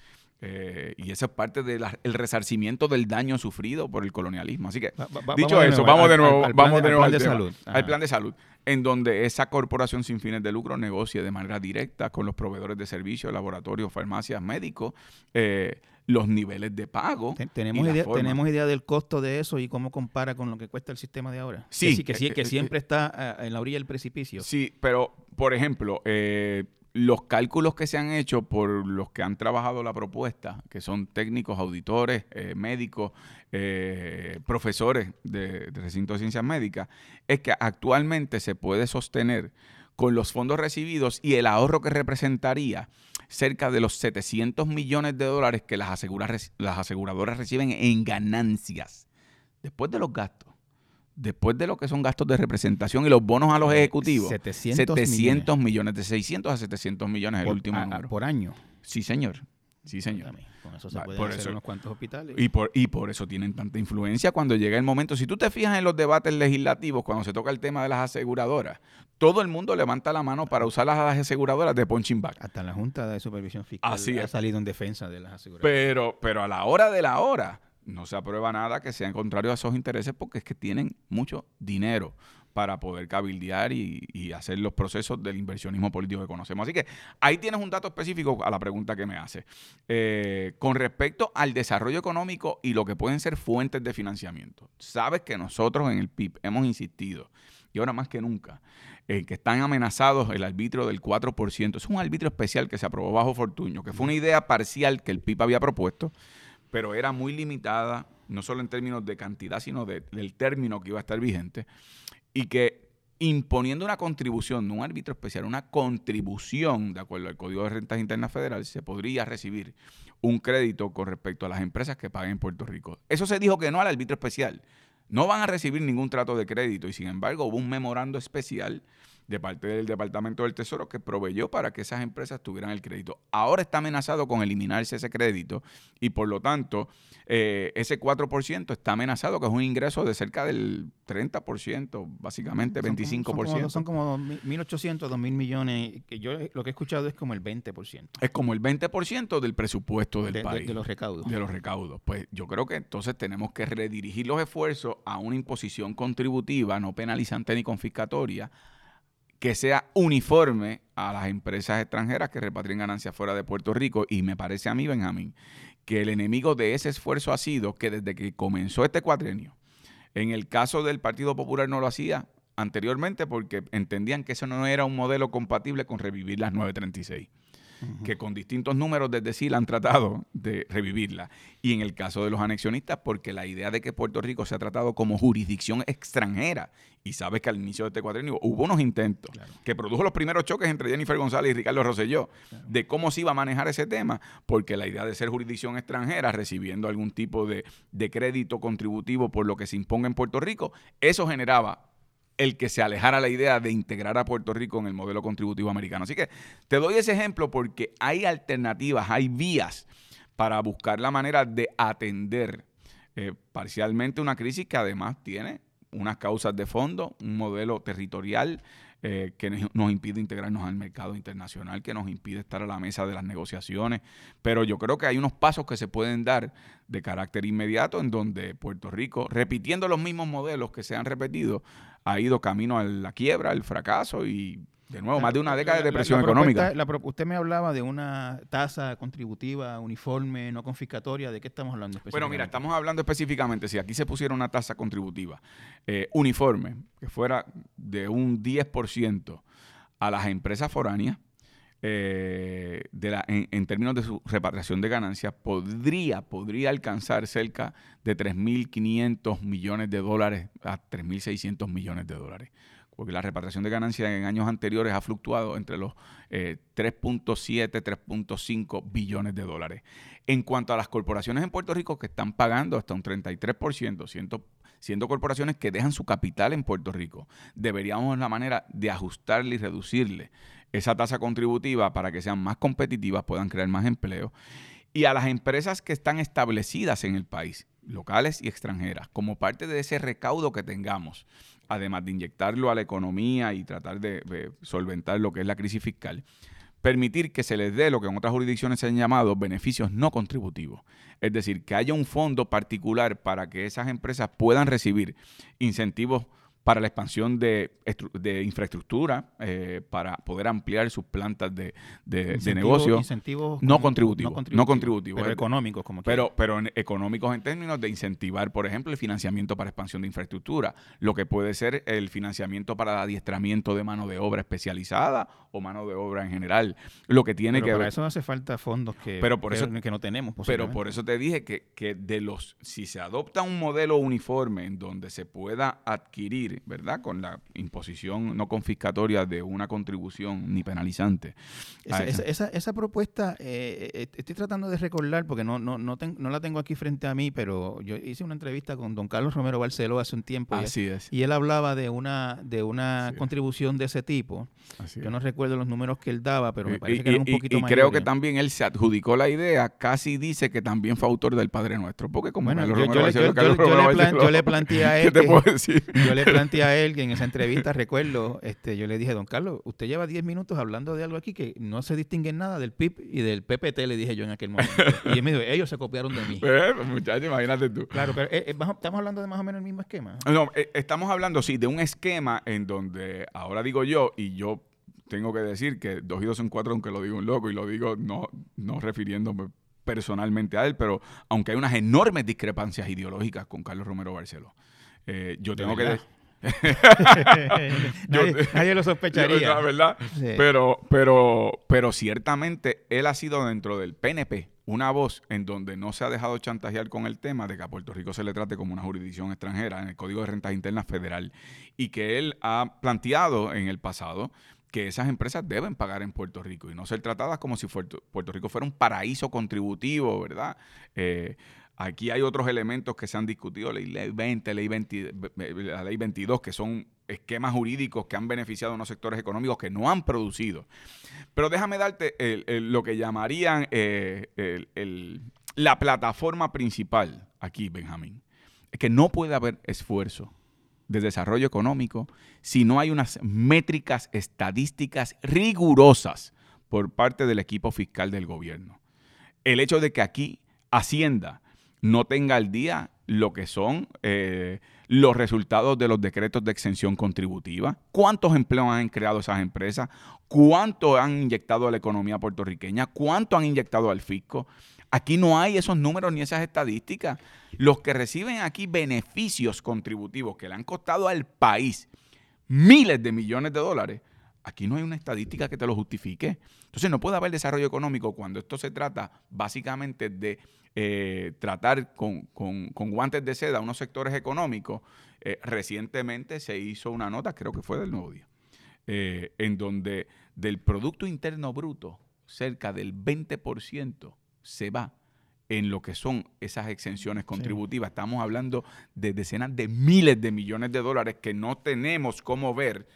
Eh, y esa es parte del resarcimiento del daño sufrido por el colonialismo. Así que, dicho eso, vamos de nuevo, al, vamos de nuevo plan de salud. Al plan de salud, en donde esa corporación sin fines de lucro negocie de manera directa con los proveedores de servicios, laboratorios, farmacias, médicos, eh, los niveles de pago. ¿Tenemos idea, ¿Tenemos idea del costo de eso y cómo compara con lo que cuesta el sistema de ahora? Sí. Que, que, que siempre está en la orilla del precipicio. Sí, pero, por ejemplo, eh, los cálculos que se han hecho por los que han trabajado la propuesta, que son técnicos, auditores, eh, médicos, eh, profesores de, recinto de ciencias médicas, es que actualmente se puede sostener con los fondos recibidos y el ahorro que representaría cerca de los 700 millones de dólares que las aseguradoras reciben en ganancias después de los gastos después de lo que son gastos de representación y los bonos a los ejecutivos, 700, millones. de 600 a 700 millones el último número. ¿Por año? Sí, señor. Sí, señor. Con eso se pueden hacer unos cuantos hospitales. Y por, y por eso tienen tanta influencia cuando llega el momento. Si tú te fijas en los debates legislativos, cuando se toca el tema de las aseguradoras, todo el mundo levanta la mano para usar las aseguradoras de punching back. Hasta la Junta de Supervisión Fiscal ha salido en defensa de las aseguradoras. Pero, pero a la hora de la hora, no se aprueba nada que sea contrario a esos intereses porque es que tienen mucho dinero para poder cabildear y, hacer los procesos del inversionismo político que conocemos. Así que ahí tienes un dato específico a la pregunta que me hace. Eh, con respecto al desarrollo económico y lo que pueden ser fuentes de financiamiento. Sabes que nosotros en el PIB hemos insistido, y ahora más que nunca, en que están amenazados el arbitrio del 4%. Es un arbitrio especial que se aprobó bajo Fortuño, que fue una idea parcial que el PIB había propuesto pero era muy limitada, no solo en términos de cantidad, sino del término que iba a estar vigente, y que imponiendo una contribución, no un árbitro especial, una contribución, de acuerdo al Código de Rentas Internas Federal, se podría recibir un crédito con respecto a las empresas que paguen en Puerto Rico. Eso se dijo que no al árbitro especial. No van a recibir ningún trato de crédito y sin embargo hubo un memorando especial de parte del Departamento del Tesoro que proveyó para que esas empresas tuvieran el crédito. Ahora está amenazado con eliminarse ese crédito y por lo tanto eh, ese 4% está amenazado, que es un ingreso de cerca del 30%, básicamente 25%. Son como, 1.800, 2.000 millones, que yo lo que he escuchado es como el 20%. Es como el 20% del presupuesto del país. De, los recaudos. De los recaudos. Pues yo creo que entonces tenemos que redirigir los esfuerzos a una imposición contributiva, no penalizante ni confiscatoria, que sea uniforme a las empresas extranjeras que repatrien ganancias fuera de Puerto Rico. Y me parece a mí, Benjamín, que el enemigo de ese esfuerzo ha sido que desde que comenzó este cuatrenio, en el caso del Partido Popular no lo hacía anteriormente porque entendían que eso no era un modelo compatible con revivir las 936 que con distintos números desde sí la han tratado de revivirla. Y en el caso de los anexionistas, porque la idea de que Puerto Rico se ha tratado como jurisdicción extranjera, y sabes que al inicio de este cuadrenio hubo unos intentos que produjo los primeros choques entre Jennifer González y Ricardo Rosselló de cómo se iba a manejar ese tema, porque la idea de ser jurisdicción extranjera, recibiendo algún tipo de, de crédito contributivo por lo que se imponga en Puerto Rico, eso generaba el que se alejara la idea de integrar a Puerto Rico en el modelo contributivo americano. Así que te doy ese ejemplo porque hay alternativas, hay vías para buscar la manera de atender eh, parcialmente una crisis que además tiene unas causas de fondo, un modelo territorial eh, que nos impide integrarnos al mercado internacional, que nos impide estar a la mesa de las negociaciones. Pero yo creo que hay unos pasos que se pueden dar de carácter inmediato en donde Puerto Rico, repitiendo los mismos modelos que se han repetido, ha ido camino a la quiebra, al fracaso y de nuevo, más de una década de depresión económica. usted me hablaba de una tasa contributiva uniforme, no confiscatoria. ¿De qué estamos hablando específicamente? Bueno, mira, estamos hablando específicamente, si aquí se pusiera una tasa contributiva eh, uniforme, que fuera de un 10% a las empresas foráneas, eh, de la, en, términos de su repatriación de ganancias, podría, podría alcanzar cerca de 3.500 millones de dólares a 3.600 millones de dólares porque la repatriación de ganancias en años anteriores ha fluctuado entre los 3.7, eh, 3.5 billones de dólares. En cuanto a las corporaciones en Puerto Rico que están pagando hasta un 33%, siendo, siendo corporaciones que dejan su capital en Puerto Rico, deberíamos la manera de ajustarle y reducirle esa tasa contributiva para que sean más competitivas, puedan crear más empleo. Y a las empresas que están establecidas en el país, locales y extranjeras, como parte de ese recaudo que tengamos además de inyectarlo a la economía y tratar de, solventar lo que es la crisis fiscal, permitir que se les dé lo que en otras jurisdicciones se han llamado beneficios no contributivos. Es decir, que haya un fondo particular para que esas empresas puedan recibir incentivos para la expansión de, infraestructura, eh, para poder ampliar sus plantas de, de, negocio. Incentivos no contributivos. No contributivos. pero económicos, como Pero, pero económicos en términos de incentivar, por ejemplo, el financiamiento para expansión de infraestructura, lo que puede ser el financiamiento para el adiestramiento de mano de obra especializada o mano de obra en general. Lo que tiene que para eso hace falta fondos que, pero por eso, que no tenemos. Pero por eso te dije que, que de los, si se adopta un modelo uniforme en donde se pueda adquirir ¿verdad? Con la imposición no confiscatoria de una contribución ni penalizante. Esa, esa, propuesta, eh, eh, estoy tratando de recordar, porque no, no, no, no, la tengo aquí frente a mí, pero yo hice una entrevista con don Carlos Romero Barceló hace un tiempo. Así y, es. Y él hablaba de una, de una contribución de ese tipo. yo no recuerdo los números que él daba, pero me parece que era un poquito más. Y creo que también él se adjudicó la idea, casi dice que también fue autor del Padre Nuestro, porque como bueno, yo, yo, le planteé a él. ¿Qué te puedo decir? Yo le a él en esa entrevista, recuerdo, este, yo le dije, don Carlos, usted lleva 10 minutos hablando de algo aquí que no se distingue en nada del PIB y del PPT, le dije yo en aquel momento. y él me dijo, ellos se copiaron de mí. Pues, muchacho, imagínate tú. Claro, pero eh, eh, estamos hablando de más o menos el mismo esquema. No, eh, estamos hablando, sí, de un esquema en donde, ahora digo yo, y yo tengo que decir que dos y dos son cuatro, aunque lo digo un loco, y lo digo no, no refiriéndome personalmente a él, pero aunque hay unas enormes discrepancias ideológicas con Carlos Romero Barceló. yo tengo que nadie, lo sospecharía. ¿verdad? Pero, pero, pero ciertamente él ha sido dentro del PNP una voz en donde no se ha dejado chantajear con el tema de que a Puerto Rico se le trate como una jurisdicción extranjera en el Código de Rentas Internas Federal y que él ha planteado en el pasado que esas empresas deben pagar en Puerto Rico y no ser tratadas como si Puerto, Rico fuera un paraíso contributivo, ¿verdad? Eh, Aquí hay otros elementos que se han discutido, ley 20, ley 20, la ley 22, que son esquemas jurídicos que han beneficiado a unos sectores económicos que no han producido. Pero déjame darte lo que llamarían eh, la plataforma principal aquí, Benjamín. Es que no puede haber esfuerzo de desarrollo económico si no hay unas métricas estadísticas rigurosas por parte del equipo fiscal del gobierno. El hecho de que aquí Hacienda no tenga al día lo que son eh, los resultados de los decretos de exención contributiva, cuántos empleos han creado esas empresas, cuánto han inyectado a la economía puertorriqueña, cuánto han inyectado al fisco. Aquí no hay esos números ni esas estadísticas. Los que reciben aquí beneficios contributivos que le han costado al país miles de millones de dólares, aquí no hay una estadística que te lo justifique. Entonces no puede haber desarrollo económico cuando esto se trata básicamente de eh, tratar con, guantes de seda a unos sectores económicos, eh, recientemente se hizo una nota, creo que fue del Nuevo Día, eh, en donde del Producto Interno Bruto, cerca del 20% se va en lo que son esas exenciones contributivas. Estamos hablando de decenas de miles de millones de dólares que no tenemos cómo ver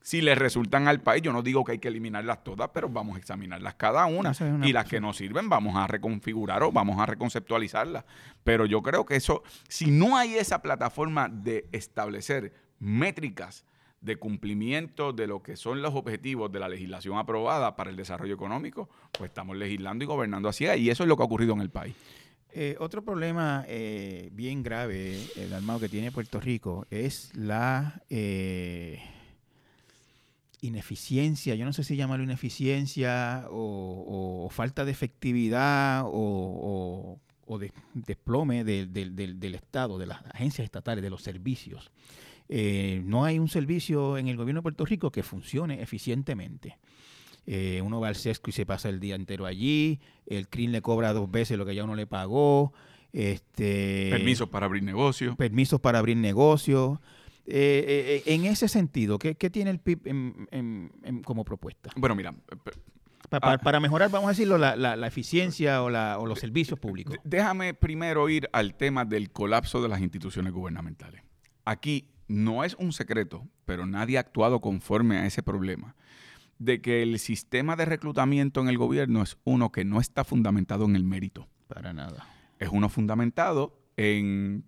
si le resultan al país, yo no digo que hay que eliminarlas todas, pero vamos a examinarlas cada una. Esa es una y las que no sirven, vamos a reconfigurar o vamos a reconceptualizarlas. Pero yo creo que eso, si no hay esa plataforma de establecer métricas de cumplimiento de lo que son los objetivos de la legislación aprobada para el desarrollo económico, pues estamos legislando y gobernando así. Y eso es lo que ha ocurrido en el país. Eh, otro problema eh, bien grave, el armado que tiene Puerto Rico, es la eh, ineficiencia, yo no sé si llamarlo ineficiencia o, o falta de efectividad o, o- o de- desplome del- del- del- del Estado, de las agencias estatales, de los servicios. Eh, no hay un servicio en el gobierno de Puerto Rico que funcione eficientemente. Eh, uno va al sesco y se pasa el día entero allí, el CRIN le cobra dos veces lo que ya uno le pagó, este, Permisos para abrir negocios. permisos para abrir negocios. Eh, eh, en ese sentido, ¿qué, qué tiene el PIB en- en- en- como propuesta? Bueno, mira, pe- Pa- pa- Ah. Para mejorar, vamos a decirlo, la, la- la eficiencia o, la- o los servicios públicos. Déjame primero ir al tema del colapso de las instituciones gubernamentales. Aquí no es un secreto, pero nadie ha actuado conforme a ese problema, de que el sistema de reclutamiento en el gobierno es uno que no está fundamentado en el mérito. Para nada. Es uno fundamentado en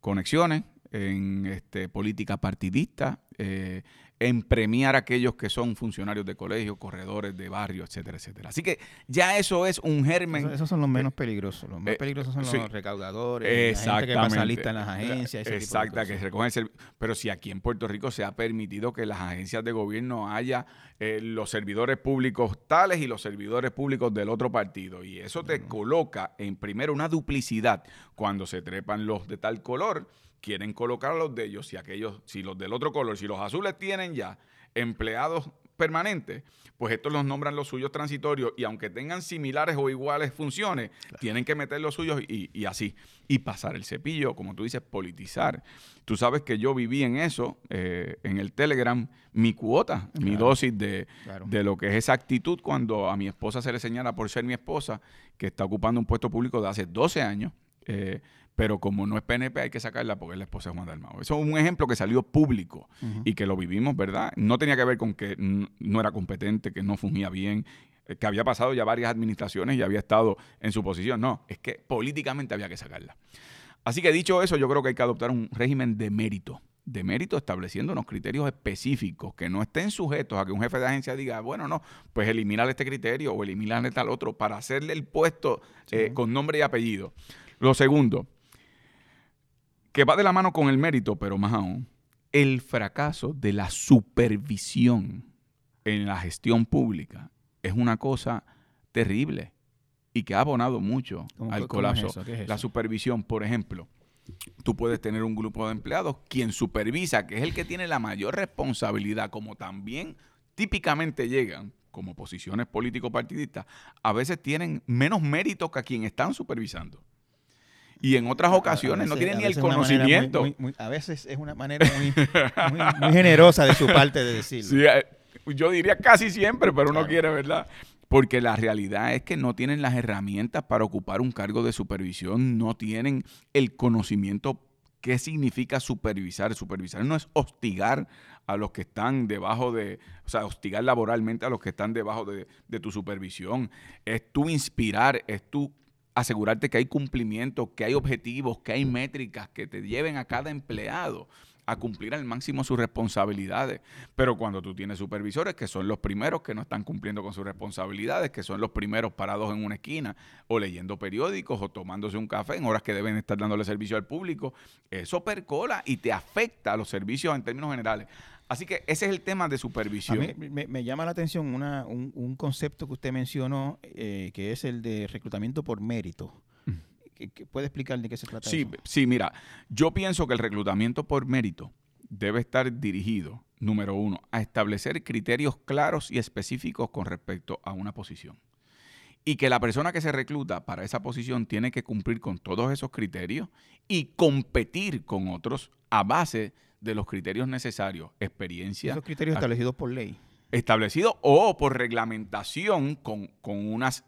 conexiones, en este, política partidista, eh, en premiar a aquellos que son funcionarios de colegio, corredores de barrio, etcétera, etcétera. Así que ya eso es un germen. Esos, esos son los menos peligrosos. Los más eh, peligrosos son sí. los recaudadores, la gente que pasa lista en las agencias. ese tipo de que recogen el Pero si aquí en Puerto Rico se ha permitido que las agencias de gobierno haya eh, los servidores públicos tales y los servidores públicos del otro partido. Y eso te coloca en primero una duplicidad. Cuando se trepan los de tal color, quieren colocar a los de ellos. Si aquellos, si los del otro color, si los azules tienen ya empleados permanentes, pues estos los nombran los suyos transitorios y aunque tengan similares o iguales funciones, tienen que meter los suyos y, y así. Y pasar el cepillo, como tú dices, politizar. Tú sabes que yo viví en eso, eh, en el Telegram, mi cuota, mi dosis de, Claro. de lo que es esa actitud cuando a mi esposa se le señala por ser mi esposa, que está ocupando un puesto público de hace 12 años. eh, pero como no es PNP hay que sacarla porque es la esposa de Juan Dalmao. Eso es un ejemplo que salió público y que lo vivimos, ¿verdad? No tenía que ver con que no era competente, que no fungía bien, eh, que había pasado ya varias administraciones y había estado en su posición. No, es que políticamente había que sacarla. Así que dicho eso, yo creo que hay que adoptar un régimen de mérito. De mérito estableciendo unos criterios específicos que no estén sujetos a que un jefe de agencia diga, bueno, no, pues eliminar este criterio o eliminar tal otro para hacerle el puesto eh, con nombre y apellido. Lo segundo, que va de la mano con el mérito, pero más aún, el fracaso de la supervisión en la gestión pública es una cosa terrible y que ha abonado mucho ¿Cómo- al es colapso. La supervisión, por ejemplo, tú puedes tener un grupo de empleados quien supervisa, que es el que tiene la mayor responsabilidad, como también típicamente llegan como posiciones político-partidistas, a veces tienen menos méritos que a quien están supervisando. Y en otras ocasiones no tienen ni el muy- conocimiento. muy- muy- a veces es una manera muy, generosa de su parte de decirlo. Sí, eh, yo diría casi siempre, pero uno Claro. quiere, ¿verdad? Porque la realidad es que no tienen las herramientas para ocupar un cargo de supervisión, no tienen el conocimiento qué significa supervisar. Supervisar no es hostigar a los que están debajo de, o sea, hostigar laboralmente a los que están debajo de, de tu supervisión. Es tú inspirar, es tú asegurarte que hay cumplimiento, que hay objetivos, que hay métricas que te lleven a cada empleado a cumplir al máximo sus responsabilidades. Pero cuando tú tienes supervisores que son los primeros que no están cumpliendo con sus responsabilidades, que son los primeros parados en una esquina o leyendo periódicos o tomándose un café en horas que deben estar dándole servicio al público, eso percola y te afecta a los servicios en términos generales. Así que ese es el tema de A supervisión. mí me, me llama la atención una- un, un concepto que usted mencionó, eh, que es el de reclutamiento por mérito. ¿Qué- qué- ¿Puede explicar de qué se trata Sí, eso? sí, mira, yo pienso que el reclutamiento por mérito debe estar dirigido, número uno, a establecer criterios claros y específicos con respecto a una posición. Y que la persona que se recluta para esa posición tiene que cumplir con todos esos criterios y competir con otros a base de los criterios necesarios, experiencia, Esos criterios establecidos por ley. establecido o por reglamentación con, con unas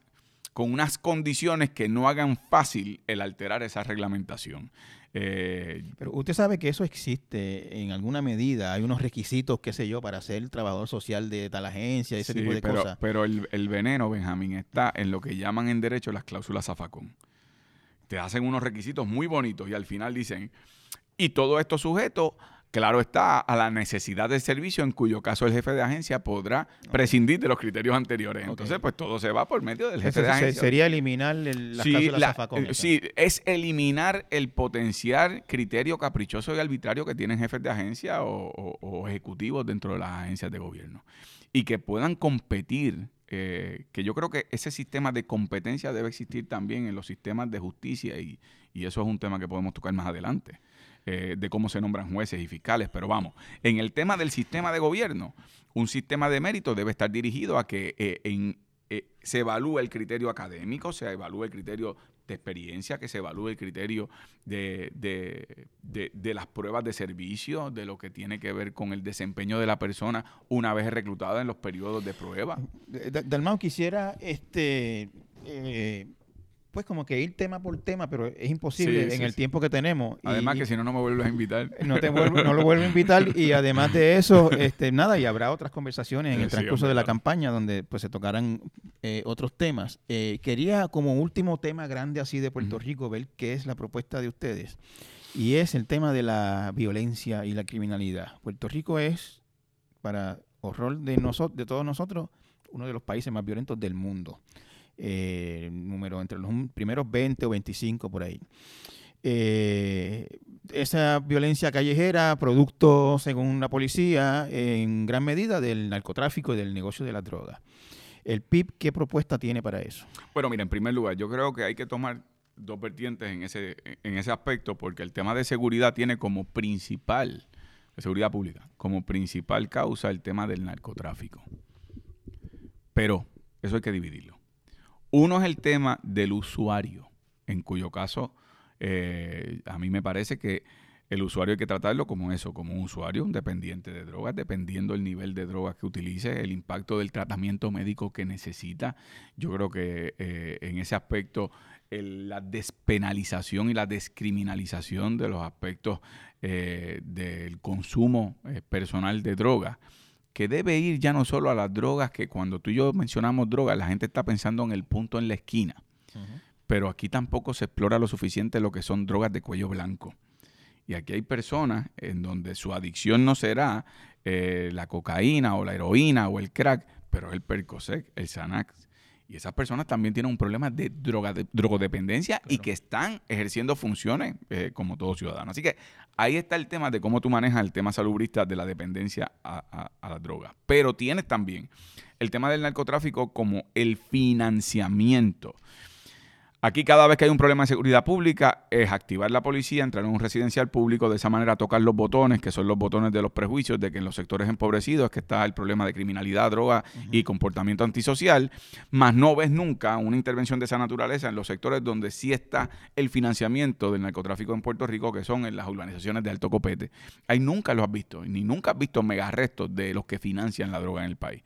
con unas condiciones que no hagan fácil el alterar esa reglamentación. Eh, pero usted sabe que eso existe en alguna medida. Hay unos requisitos, qué sé yo, para ser trabajador social de tal agencia, ese tipo de cosas. Pero el, el, veneno, Benjamín, está en lo que llaman en derecho las cláusulas zafacón. Te hacen unos requisitos muy bonitos y al final dicen, y todo esto sujeto Claro está a la necesidad del servicio, en cuyo caso el jefe de agencia podrá prescindir de los criterios anteriores. Entonces, pues todo se va por medio del jefe de agencia. Sería eliminar el, sí, la, Sí, es eliminar el potencial criterio caprichoso y arbitrario que tienen jefes de agencia o, ejecutivos dentro de las agencias de gobierno. Y que puedan competir eh, que yo creo que ese sistema de competencia debe existir también en los sistemas de justicia y, y, eso es un tema que podemos tocar más adelante. Eh, de cómo se nombran jueces y fiscales, pero vamos, en el tema del sistema de gobierno, un sistema de mérito debe estar dirigido a que eh, eh, se evalúe el criterio académico, se evalúe el criterio de experiencia, que se evalúe el criterio de, de, las pruebas de servicio, de lo que tiene que ver con el desempeño de la persona una vez reclutada en los periodos de prueba. Dalmau, quisiera este, pues como que ir tema por tema, pero es imposible en el tiempo que tenemos. Además que si no, no me vuelves a invitar. No, te vuelvo, no lo vuelvo a invitar y además de eso, este, nada, y habrá otras conversaciones en el transcurso de la campaña donde pues se tocarán eh, otros temas. Eh, quería como último tema grande así de Puerto Rico ver qué es la propuesta de ustedes y es el tema de la violencia y la criminalidad. Puerto Rico es, para horror de, nosotros, de todos nosotros, uno de los países más violentos del mundo eh, número entre los primeros 20 o 25 por ahí. Eh, esa violencia callejera, producto, según la policía, en gran medida del narcotráfico y del negocio de la droga. ¿El PIB qué propuesta tiene para eso? Bueno, mira, en primer lugar, yo creo que hay que tomar dos vertientes en ese, en ese aspecto, porque el tema de seguridad tiene como principal, de seguridad pública, como principal causa el tema del narcotráfico. Pero eso hay que dividirlo. Uno es el tema del usuario, en cuyo caso eh, a mí me parece que el usuario hay que tratarlo como eso, como un usuario, un dependiente de drogas, dependiendo del nivel de drogas que utilice, el impacto del tratamiento médico que necesita. Yo creo que eh, en ese aspecto la despenalización y la descriminalización de los aspectos eh, del consumo personal de drogas que debe ir ya no solo a las drogas, que cuando tú y yo mencionamos drogas, la gente está pensando en el punto en la esquina. Pero aquí tampoco se explora lo suficiente lo que son drogas de cuello blanco. Y aquí hay personas en donde su adicción no será eh, la cocaína o la heroína o el crack, pero el Percocet, el Xanax, y esas personas también tienen un problema de, droga, de drogodependencia y que están ejerciendo funciones eh, como todo ciudadano. Así que ahí está el tema de cómo tú manejas el tema salubrista de la dependencia a, a la droga. Pero tienes también el tema del narcotráfico como el financiamiento. Aquí cada vez que hay un problema de seguridad pública es activar la policía, entrar en un residencial público, de esa manera tocar los botones, que son los botones de los prejuicios de que en los sectores empobrecidos es que está el problema de criminalidad, droga y comportamiento antisocial, más no ves nunca una intervención de esa naturaleza en los sectores donde sí está el financiamiento del narcotráfico en Puerto Rico, que son en las urbanizaciones de alto copete. Ahí nunca lo has visto, ni nunca has visto megarrestos de los que financian la droga en el país.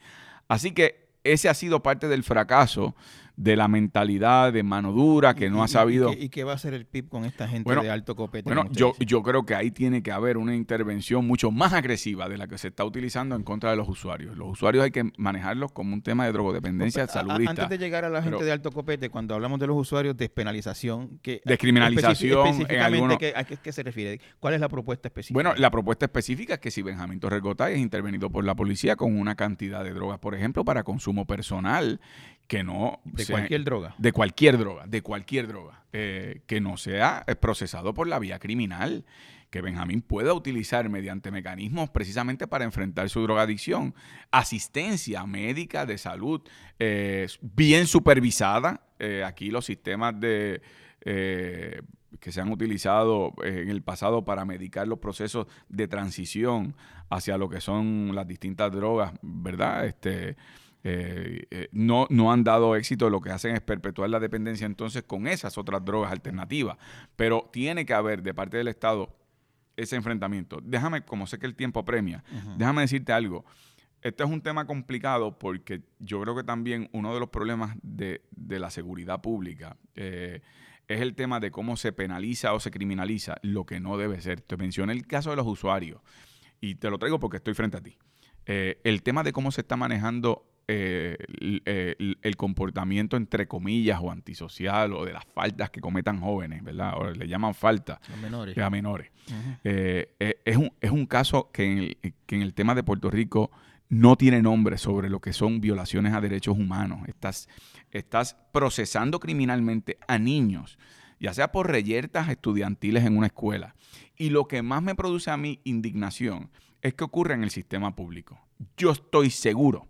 Así que ese ha sido parte del fracaso de la mentalidad de mano dura que no ha sabido. ¿Y qué, va a hacer el PIB con esta gente de alto copete? Bueno, yo, yo creo que ahí tiene que haber una intervención mucho más agresiva de la que se está utilizando en contra de los usuarios. Los usuarios hay que manejarlos como un tema de drogodependencia pues, saludista. Antes de llegar a la gente de alto copete, cuando hablamos de los usuarios, despenalización. Que, descriminalización. Específicamente, ¿a qué, se refiere? ¿Cuál es la propuesta específica? Bueno, la propuesta específica es que si Benjamín Torregotay es intervenido por la policía con una cantidad de drogas, por ejemplo, para consumo personal, que no... De cualquier droga. De cualquier droga, de cualquier droga. Eh, que no sea eh, procesado por la vía criminal. Que Benjamín pueda utilizar mediante mecanismos precisamente para enfrentar su drogadicción. Asistencia médica de salud eh, bien supervisada. aquí los sistemas de que se han utilizado en el pasado para medicar los procesos de transición hacia lo que son las distintas drogas, ¿verdad? Este, eh, eh, no, no han dado éxito, lo que hacen es perpetuar la dependencia entonces con esas otras drogas alternativas. Pero tiene que haber de parte del Estado ese enfrentamiento. Déjame, como sé que el tiempo premia, déjame decirte algo. Este es un tema complicado porque yo creo que también uno de los problemas de, de la seguridad pública eh, es el tema de cómo se penaliza o se criminaliza lo que no debe ser. Te mencioné el caso de los usuarios y te lo traigo porque estoy frente a ti. Eh, el tema de cómo se está manejando eh, el, comportamiento entre comillas o antisocial o de las faltas que cometan jóvenes, ¿verdad? O le llaman falta a menores. A menores. Eh, es, un, es, un, caso que en, el, que en el tema de Puerto Rico no tiene nombre sobre lo que son violaciones a derechos humanos. Estás, estás procesando criminalmente a niños, ya sea por reyertas estudiantiles en una escuela. Y lo que más me produce a mí indignación es que ocurre en el sistema público. Yo estoy seguro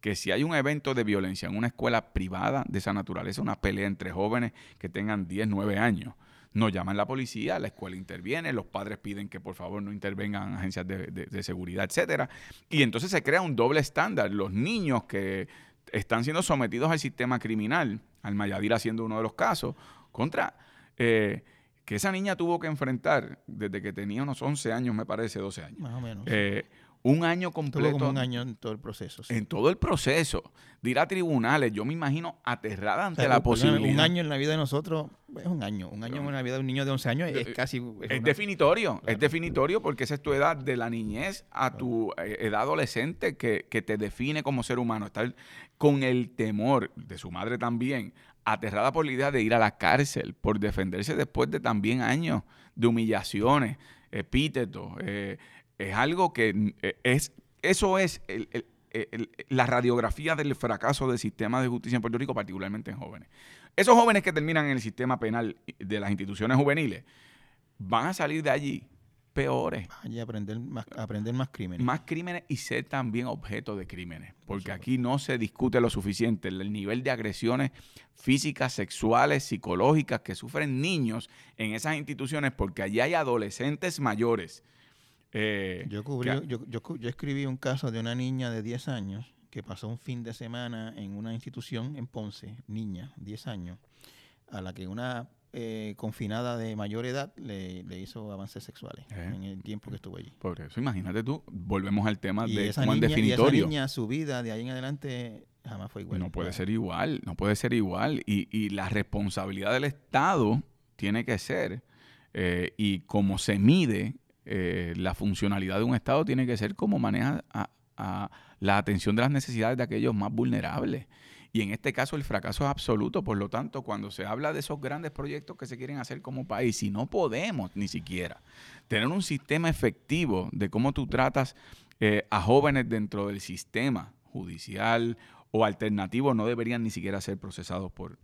que si hay un evento de violencia en una escuela privada de esa naturaleza, una pelea entre jóvenes que tengan 10, 9 años, no llaman la policía, la escuela interviene, los padres piden que por favor no intervengan agencias de, seguridad, etcétera. Y entonces se crea un doble estándar. Los niños que están siendo sometidos al sistema criminal, al Mayadira siendo uno de los casos, contra eh, que esa niña tuvo que enfrentar desde que tenía unos 11 años, me parece, 12 años. Más o menos. Eh, un año completo. como un año en todo el proceso. En todo el proceso. De ir a tribunales, yo me imagino aterrada ante la posibilidad. Un año en la vida de nosotros es un año. Un año en la vida de un niño de 11 años es, casi. Es, definitorio. Es definitorio porque esa es tu edad de la niñez a tu eh, edad adolescente que, que te define como ser humano. Estar con el temor de su madre también, aterrada por la idea de ir a la cárcel, por defenderse después de también años de humillaciones, epítetos. Eh, es algo que eh, es, eso es la radiografía del fracaso del sistema de justicia en Puerto Rico, particularmente en jóvenes. Esos jóvenes que terminan en el sistema penal de las instituciones juveniles van a salir de allí peores. Y aprender más, aprender más crímenes. Más crímenes y ser también objeto de crímenes. Porque aquí no se discute lo suficiente el nivel de agresiones físicas, sexuales, psicológicas que sufren niños en esas instituciones porque allí hay adolescentes mayores eh, yo, yo, escribí un caso de una niña de 10 años que pasó un fin de semana en una institución en Ponce, niña, 10 años, a la que una eh, confinada de mayor edad le, hizo avances sexuales eh. en el tiempo que estuvo allí. Por eso, imagínate tú, volvemos al tema de esa niña, definitorio. Y esa niña, su vida de ahí en adelante jamás fue igual. No puede ser igual, no puede ser igual. Y, y la responsabilidad del Estado tiene que ser, y como se mide eh, la funcionalidad de un Estado tiene que ser como maneja a, la atención de las necesidades de aquellos más vulnerables. Y en este caso el fracaso es absoluto. Por lo tanto, cuando se habla de esos grandes proyectos que se quieren hacer como país, si no podemos ni siquiera tener un sistema efectivo de cómo tú tratas eh, a jóvenes dentro del sistema judicial o alternativo, no deberían ni siquiera ser procesados por,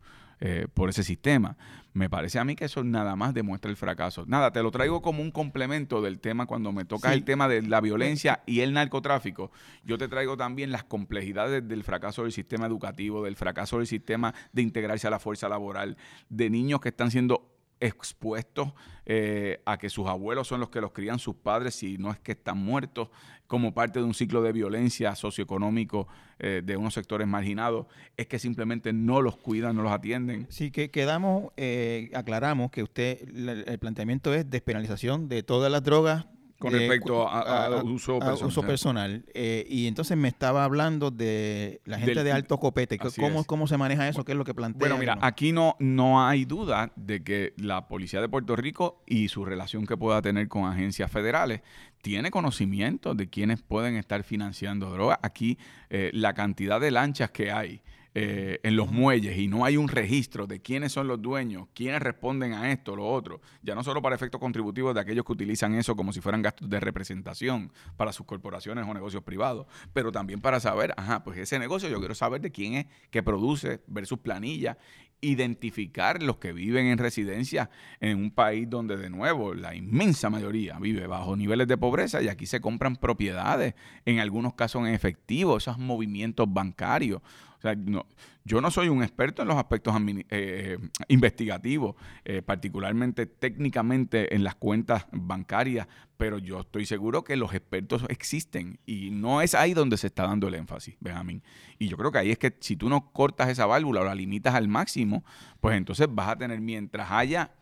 eh, por ese sistema. Me parece a mí que eso nada más demuestra el fracaso. Nada, te lo traigo como un complemento del tema cuando me toca el tema de la violencia y el narcotráfico. Yo te traigo también las complejidades del fracaso del sistema educativo, del fracaso del sistema de integrarse a la fuerza laboral, de niños que están siendo expuestos eh, a que sus abuelos son los que los crían sus padres, si no es que están muertos, como parte de un ciclo de violencia socioeconómico eh, de unos sectores marginados, es que simplemente no los cuidan, no los atienden. Sí, que quedamos, eh, aclaramos que usted, el planteamiento es despenalización de todas las drogas con respecto a, uso personal. uso personal. Eh, y entonces me estaba hablando de la gente de alto copete. ¿Cómo, ¿Cómo se maneja eso? ¿Qué es lo que plantea? Bueno, mira, aquí no, no hay duda de que la Policía de Puerto Rico y su relación que pueda tener con agencias federales tiene conocimiento de quienes pueden estar financiando drogas. Aquí eh, la cantidad de lanchas que hay eh, en los muelles y no hay un registro de quiénes son los dueños, quiénes responden a esto, lo otro, ya no solo para efectos contributivos de aquellos que utilizan eso como si fueran gastos de representación para sus corporaciones o negocios privados, pero también para saber, ajá, pues ese negocio yo quiero saber de quién es que produce, ver sus planillas identificar los que viven en residencia en un país donde de nuevo la inmensa mayoría vive bajo niveles de pobreza y aquí se compran propiedades, en algunos casos en efectivo, esos movimientos bancarios. O sea, no, yo no soy un experto en los aspectos eh, investigativos, eh, particularmente técnicamente en las cuentas bancarias, pero yo estoy seguro que los expertos existen y no es ahí donde se está dando el énfasis, Benjamín. Y yo creo que ahí es que si tú no cortas esa válvula o la limitas al máximo, pues entonces vas a tener, mientras haya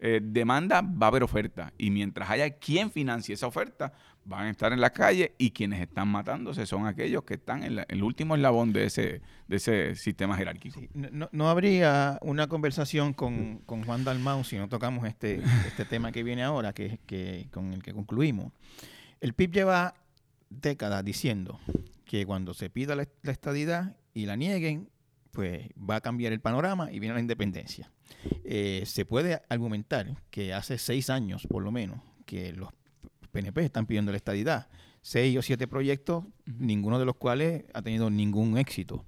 eh, demanda, va a haber oferta. Y mientras haya quien financie esa oferta, van a estar en la calle y quienes están matándose son aquellos que están en, el último eslabón de ese, de ese sistema jerárquico. no, habría una conversación con, Juan Dalmau si no tocamos este, este tema que viene ahora, que, que, con el que concluimos. El PIB lleva décadas diciendo que cuando se pida la, estadidad y la nieguen, pues va a cambiar el panorama y viene la independencia. Eh, se puede argumentar que hace seis años, por lo menos, que los PNP están pidiendo la estadidad. Seis o siete proyectos, ninguno de los cuales ha tenido ningún éxito.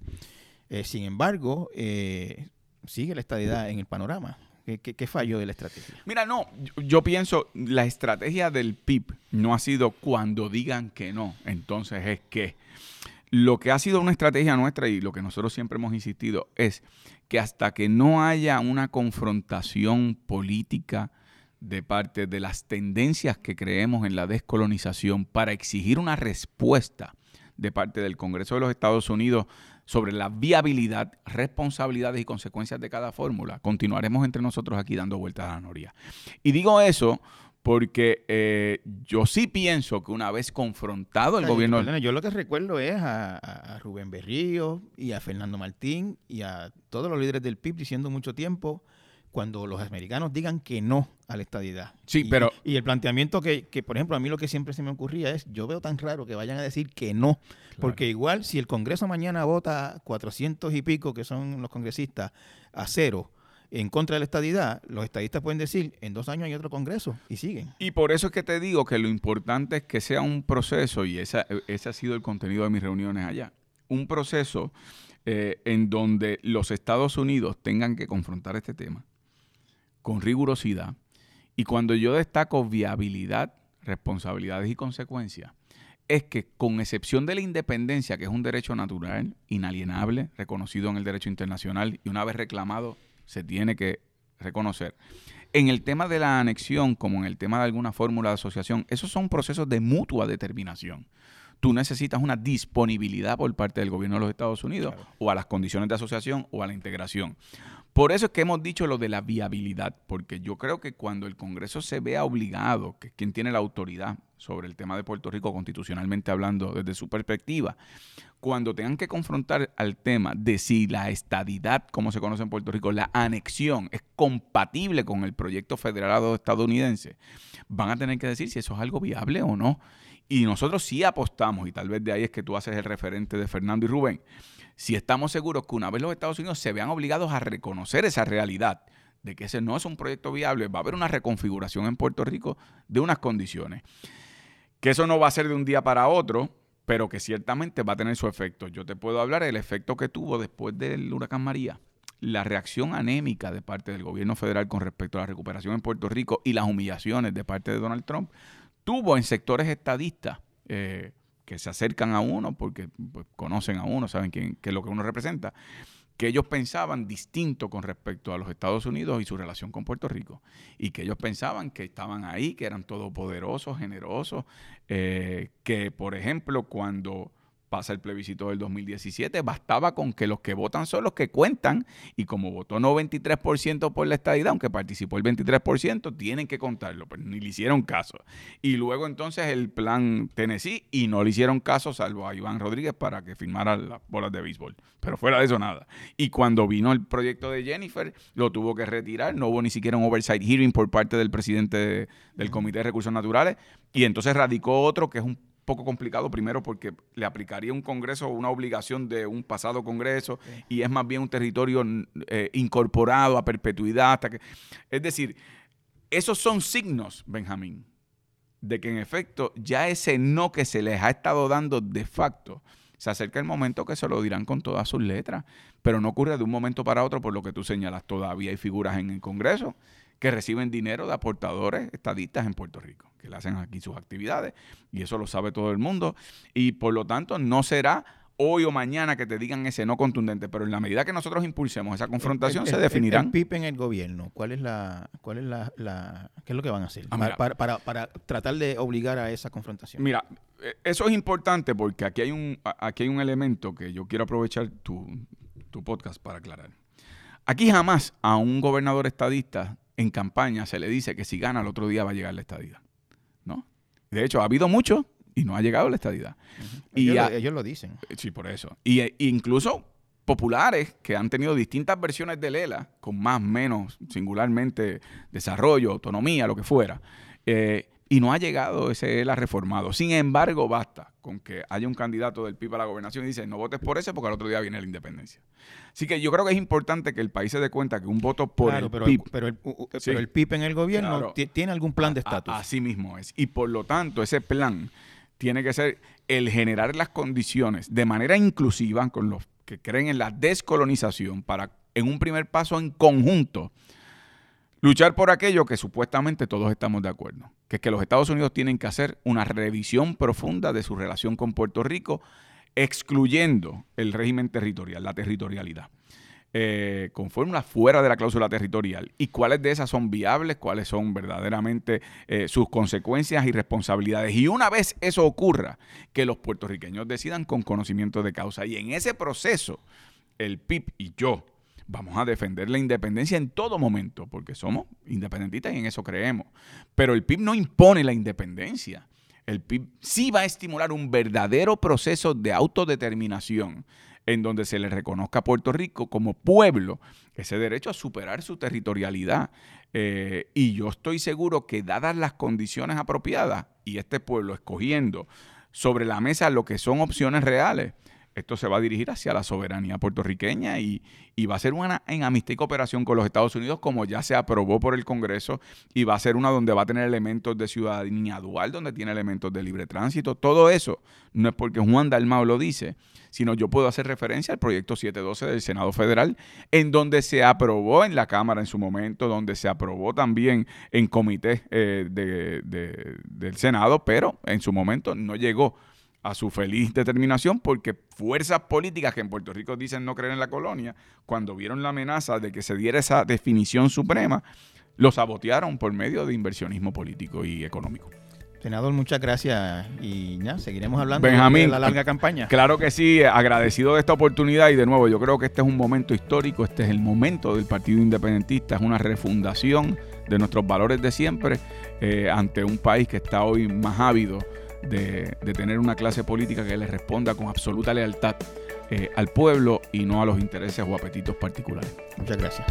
Eh, sin embargo, eh, sigue la estadidad en el panorama. ¿Qué, ¿Qué, falló de la estrategia? Mira, no, yo, pienso, la estrategia del PIB no ha sido cuando digan que no, entonces es que lo que ha sido una estrategia nuestra y lo que nosotros siempre hemos insistido es que hasta que no haya una confrontación política de parte de las tendencias que creemos en la descolonización para exigir una respuesta de parte del Congreso de los Estados Unidos sobre la viabilidad, responsabilidades y consecuencias de cada fórmula. Continuaremos entre nosotros aquí dando vueltas a la noria. Y digo eso porque eh, yo sí pienso que una vez confrontado el gobierno... yo lo que recuerdo es a, Rubén Berrío y a Fernando Martín y a todos los líderes del PIB diciendo mucho tiempo cuando los americanos digan que no a la estadidad. Sí, pero... Y el planteamiento que, que, por ejemplo, a mí lo que siempre se me ocurría es, yo veo tan raro que vayan a decir que no, porque igual si el Congreso mañana vota 400 y pico, que son los congresistas, a cero, en contra de la estadidad, los estadistas pueden decir, en dos años hay otro Congreso y siguen. Y por eso es que te digo que lo importante es que sea un proceso, y esa, ese ha sido el contenido de mis reuniones allá, un proceso eh, en donde los Estados Unidos tengan que confrontar este tema con rigurosidad. Y cuando yo destaco viabilidad, responsabilidades y consecuencias, es que con excepción de la independencia, que es un derecho natural, inalienable, reconocido en el derecho internacional y una vez reclamado se tiene que reconocer. En el tema de la anexión, como en el tema de alguna fórmula de asociación, esos son procesos de mutua determinación. Tú necesitas una disponibilidad por parte del gobierno de los Estados Unidos o a las condiciones de asociación o a la integración. Por eso es que hemos dicho lo de la viabilidad, porque yo creo que cuando el Congreso se vea obligado, que es quien tiene la autoridad sobre el tema de Puerto Rico constitucionalmente hablando desde su perspectiva, cuando tengan que confrontar al tema de si la estadidad, como se conoce en Puerto Rico, la anexión es compatible con el proyecto federado estadounidense, van a tener que decir si eso es algo viable o no. Y nosotros sí apostamos, y tal vez de ahí es que tú haces el referente de Fernando y Rubén, si estamos seguros que una vez los Estados Unidos se vean obligados a reconocer esa realidad de que ese no es un proyecto viable, va a haber una reconfiguración en Puerto Rico de unas condiciones. Que eso no va a ser de un día para otro, pero que ciertamente va a tener su efecto. Yo te puedo hablar del efecto que tuvo después del huracán María, la reacción anémica de parte del gobierno federal con respecto a la recuperación en Puerto Rico y las humillaciones de parte de Donald Trump, tuvo en sectores estadistas eh, que se acercan a uno porque pues, conocen a uno, saben quién, qué es lo que uno representa, que ellos pensaban distinto con respecto a los Estados Unidos y su relación con Puerto Rico. Y que ellos pensaban que estaban ahí, que eran todopoderosos, generosos, eh, que por ejemplo cuando pasa el plebiscito del 2017, bastaba con que los que votan son los que cuentan y como votó 93% por la estadidad, aunque participó el 23%, tienen que contarlo, pero ni le hicieron caso. Y luego entonces el plan Tennessee y no le hicieron caso salvo a Iván Rodríguez para que firmara las bolas de béisbol, pero fuera de eso nada. Y cuando vino el proyecto de Jennifer, lo tuvo que retirar, no hubo ni siquiera un oversight hearing por parte del presidente del Comité de Recursos Naturales y entonces radicó otro que es un poco complicado, primero porque le aplicaría un Congreso una obligación de un pasado Congreso y es más bien un territorio eh, incorporado a perpetuidad hasta que... Es decir, esos son signos, Benjamín, de que en efecto ya ese no que se les ha estado dando de facto, se acerca el momento que se lo dirán con todas sus letras, pero no ocurre de un momento para otro por lo que tú señalas. Todavía hay figuras en el Congreso que reciben dinero de aportadores estadistas en Puerto Rico, que le hacen aquí sus actividades, y eso lo sabe todo el mundo, y por lo tanto no será hoy o mañana que te digan ese no contundente, pero en la medida que nosotros impulsemos esa confrontación se definirán. El, PIP en el gobierno, ¿cuál es la, cuál es la, qué es lo que van a hacer ah, para, para, para, tratar de obligar a esa confrontación? Mira, eh, eso es importante porque aquí hay un, aquí hay un elemento que yo quiero aprovechar tu, tu podcast para aclarar. Aquí jamás a un gobernador estadista en campaña se le dice que si gana el otro día va a llegar la estadía. ¿No? De hecho, ha habido mucho y no ha llegado la estadidad. y ellos, lo, ellos lo dicen. Sí, por eso. Y e incluso populares que han tenido distintas versiones de Lela, con más o menos, singularmente, desarrollo, autonomía, lo que fuera. Eh, y no ha llegado ese ELA reformado. Sin embargo, basta con que haya un candidato del PIB a la gobernación y dice, no votes por ese porque al otro día viene la independencia. Así que yo creo que es importante que el país se dé cuenta que un voto por el pero, PIB... Pero el, pero el PIB en el gobierno tiene algún plan de estatus. Así mismo es. Y por lo tanto, ese plan tiene que ser el generar las condiciones de manera inclusiva con los que creen en la descolonización para, en un primer paso en conjunto, luchar por aquello que supuestamente todos estamos de acuerdo, que es que los Estados Unidos tienen que hacer una revisión profunda de su relación con Puerto Rico, excluyendo el régimen territorial, la territorialidad. Eh, con fórmulas fuera de la cláusula territorial y cuáles de esas son viables, cuáles son verdaderamente eh, sus consecuencias y responsabilidades. Y una vez eso ocurra, que los puertorriqueños decidan con conocimiento de causa. Y en ese proceso, el PIB y yo vamos a defender la independencia en todo momento, porque somos independentistas y en eso creemos. Pero el PIB no impone la independencia. El PIB sí va a estimular un verdadero proceso de autodeterminación en donde se le reconozca a Puerto Rico como pueblo ese derecho a superar su territorialidad. Eh, y yo estoy seguro que dadas las condiciones apropiadas y este pueblo escogiendo sobre la mesa lo que son opciones reales, esto se va a dirigir hacia la soberanía puertorriqueña y, va a ser una en amistad y cooperación con los Estados Unidos, como ya se aprobó por el Congreso, y va a ser una donde va a tener elementos de ciudadanía dual, donde tiene elementos de libre tránsito. Todo eso no es porque Juan Dalmao lo dice, sino yo puedo hacer referencia al proyecto 712 del Senado Federal, en donde se aprobó en la Cámara en su momento, donde se aprobó también en comité eh, del Senado, pero en su momento no llegó a su feliz determinación porque fuerzas políticas que en Puerto Rico dicen no creer en la colonia, cuando vieron la amenaza de que se diera esa definición suprema, lo sabotearon por medio de inversionismo político y económico. Senador, muchas gracias y ya seguiremos hablando de la larga campaña. Claro que sí, agradecido de esta oportunidad y de nuevo yo creo que este es un momento histórico, este es el momento del Partido Independentista, es una refundación de nuestros valores de siempre eh, ante un país que está hoy más ávido de, tener una clase política que le responda con absoluta lealtad eh, al pueblo y no a los intereses o apetitos particulares. Muchas gracias.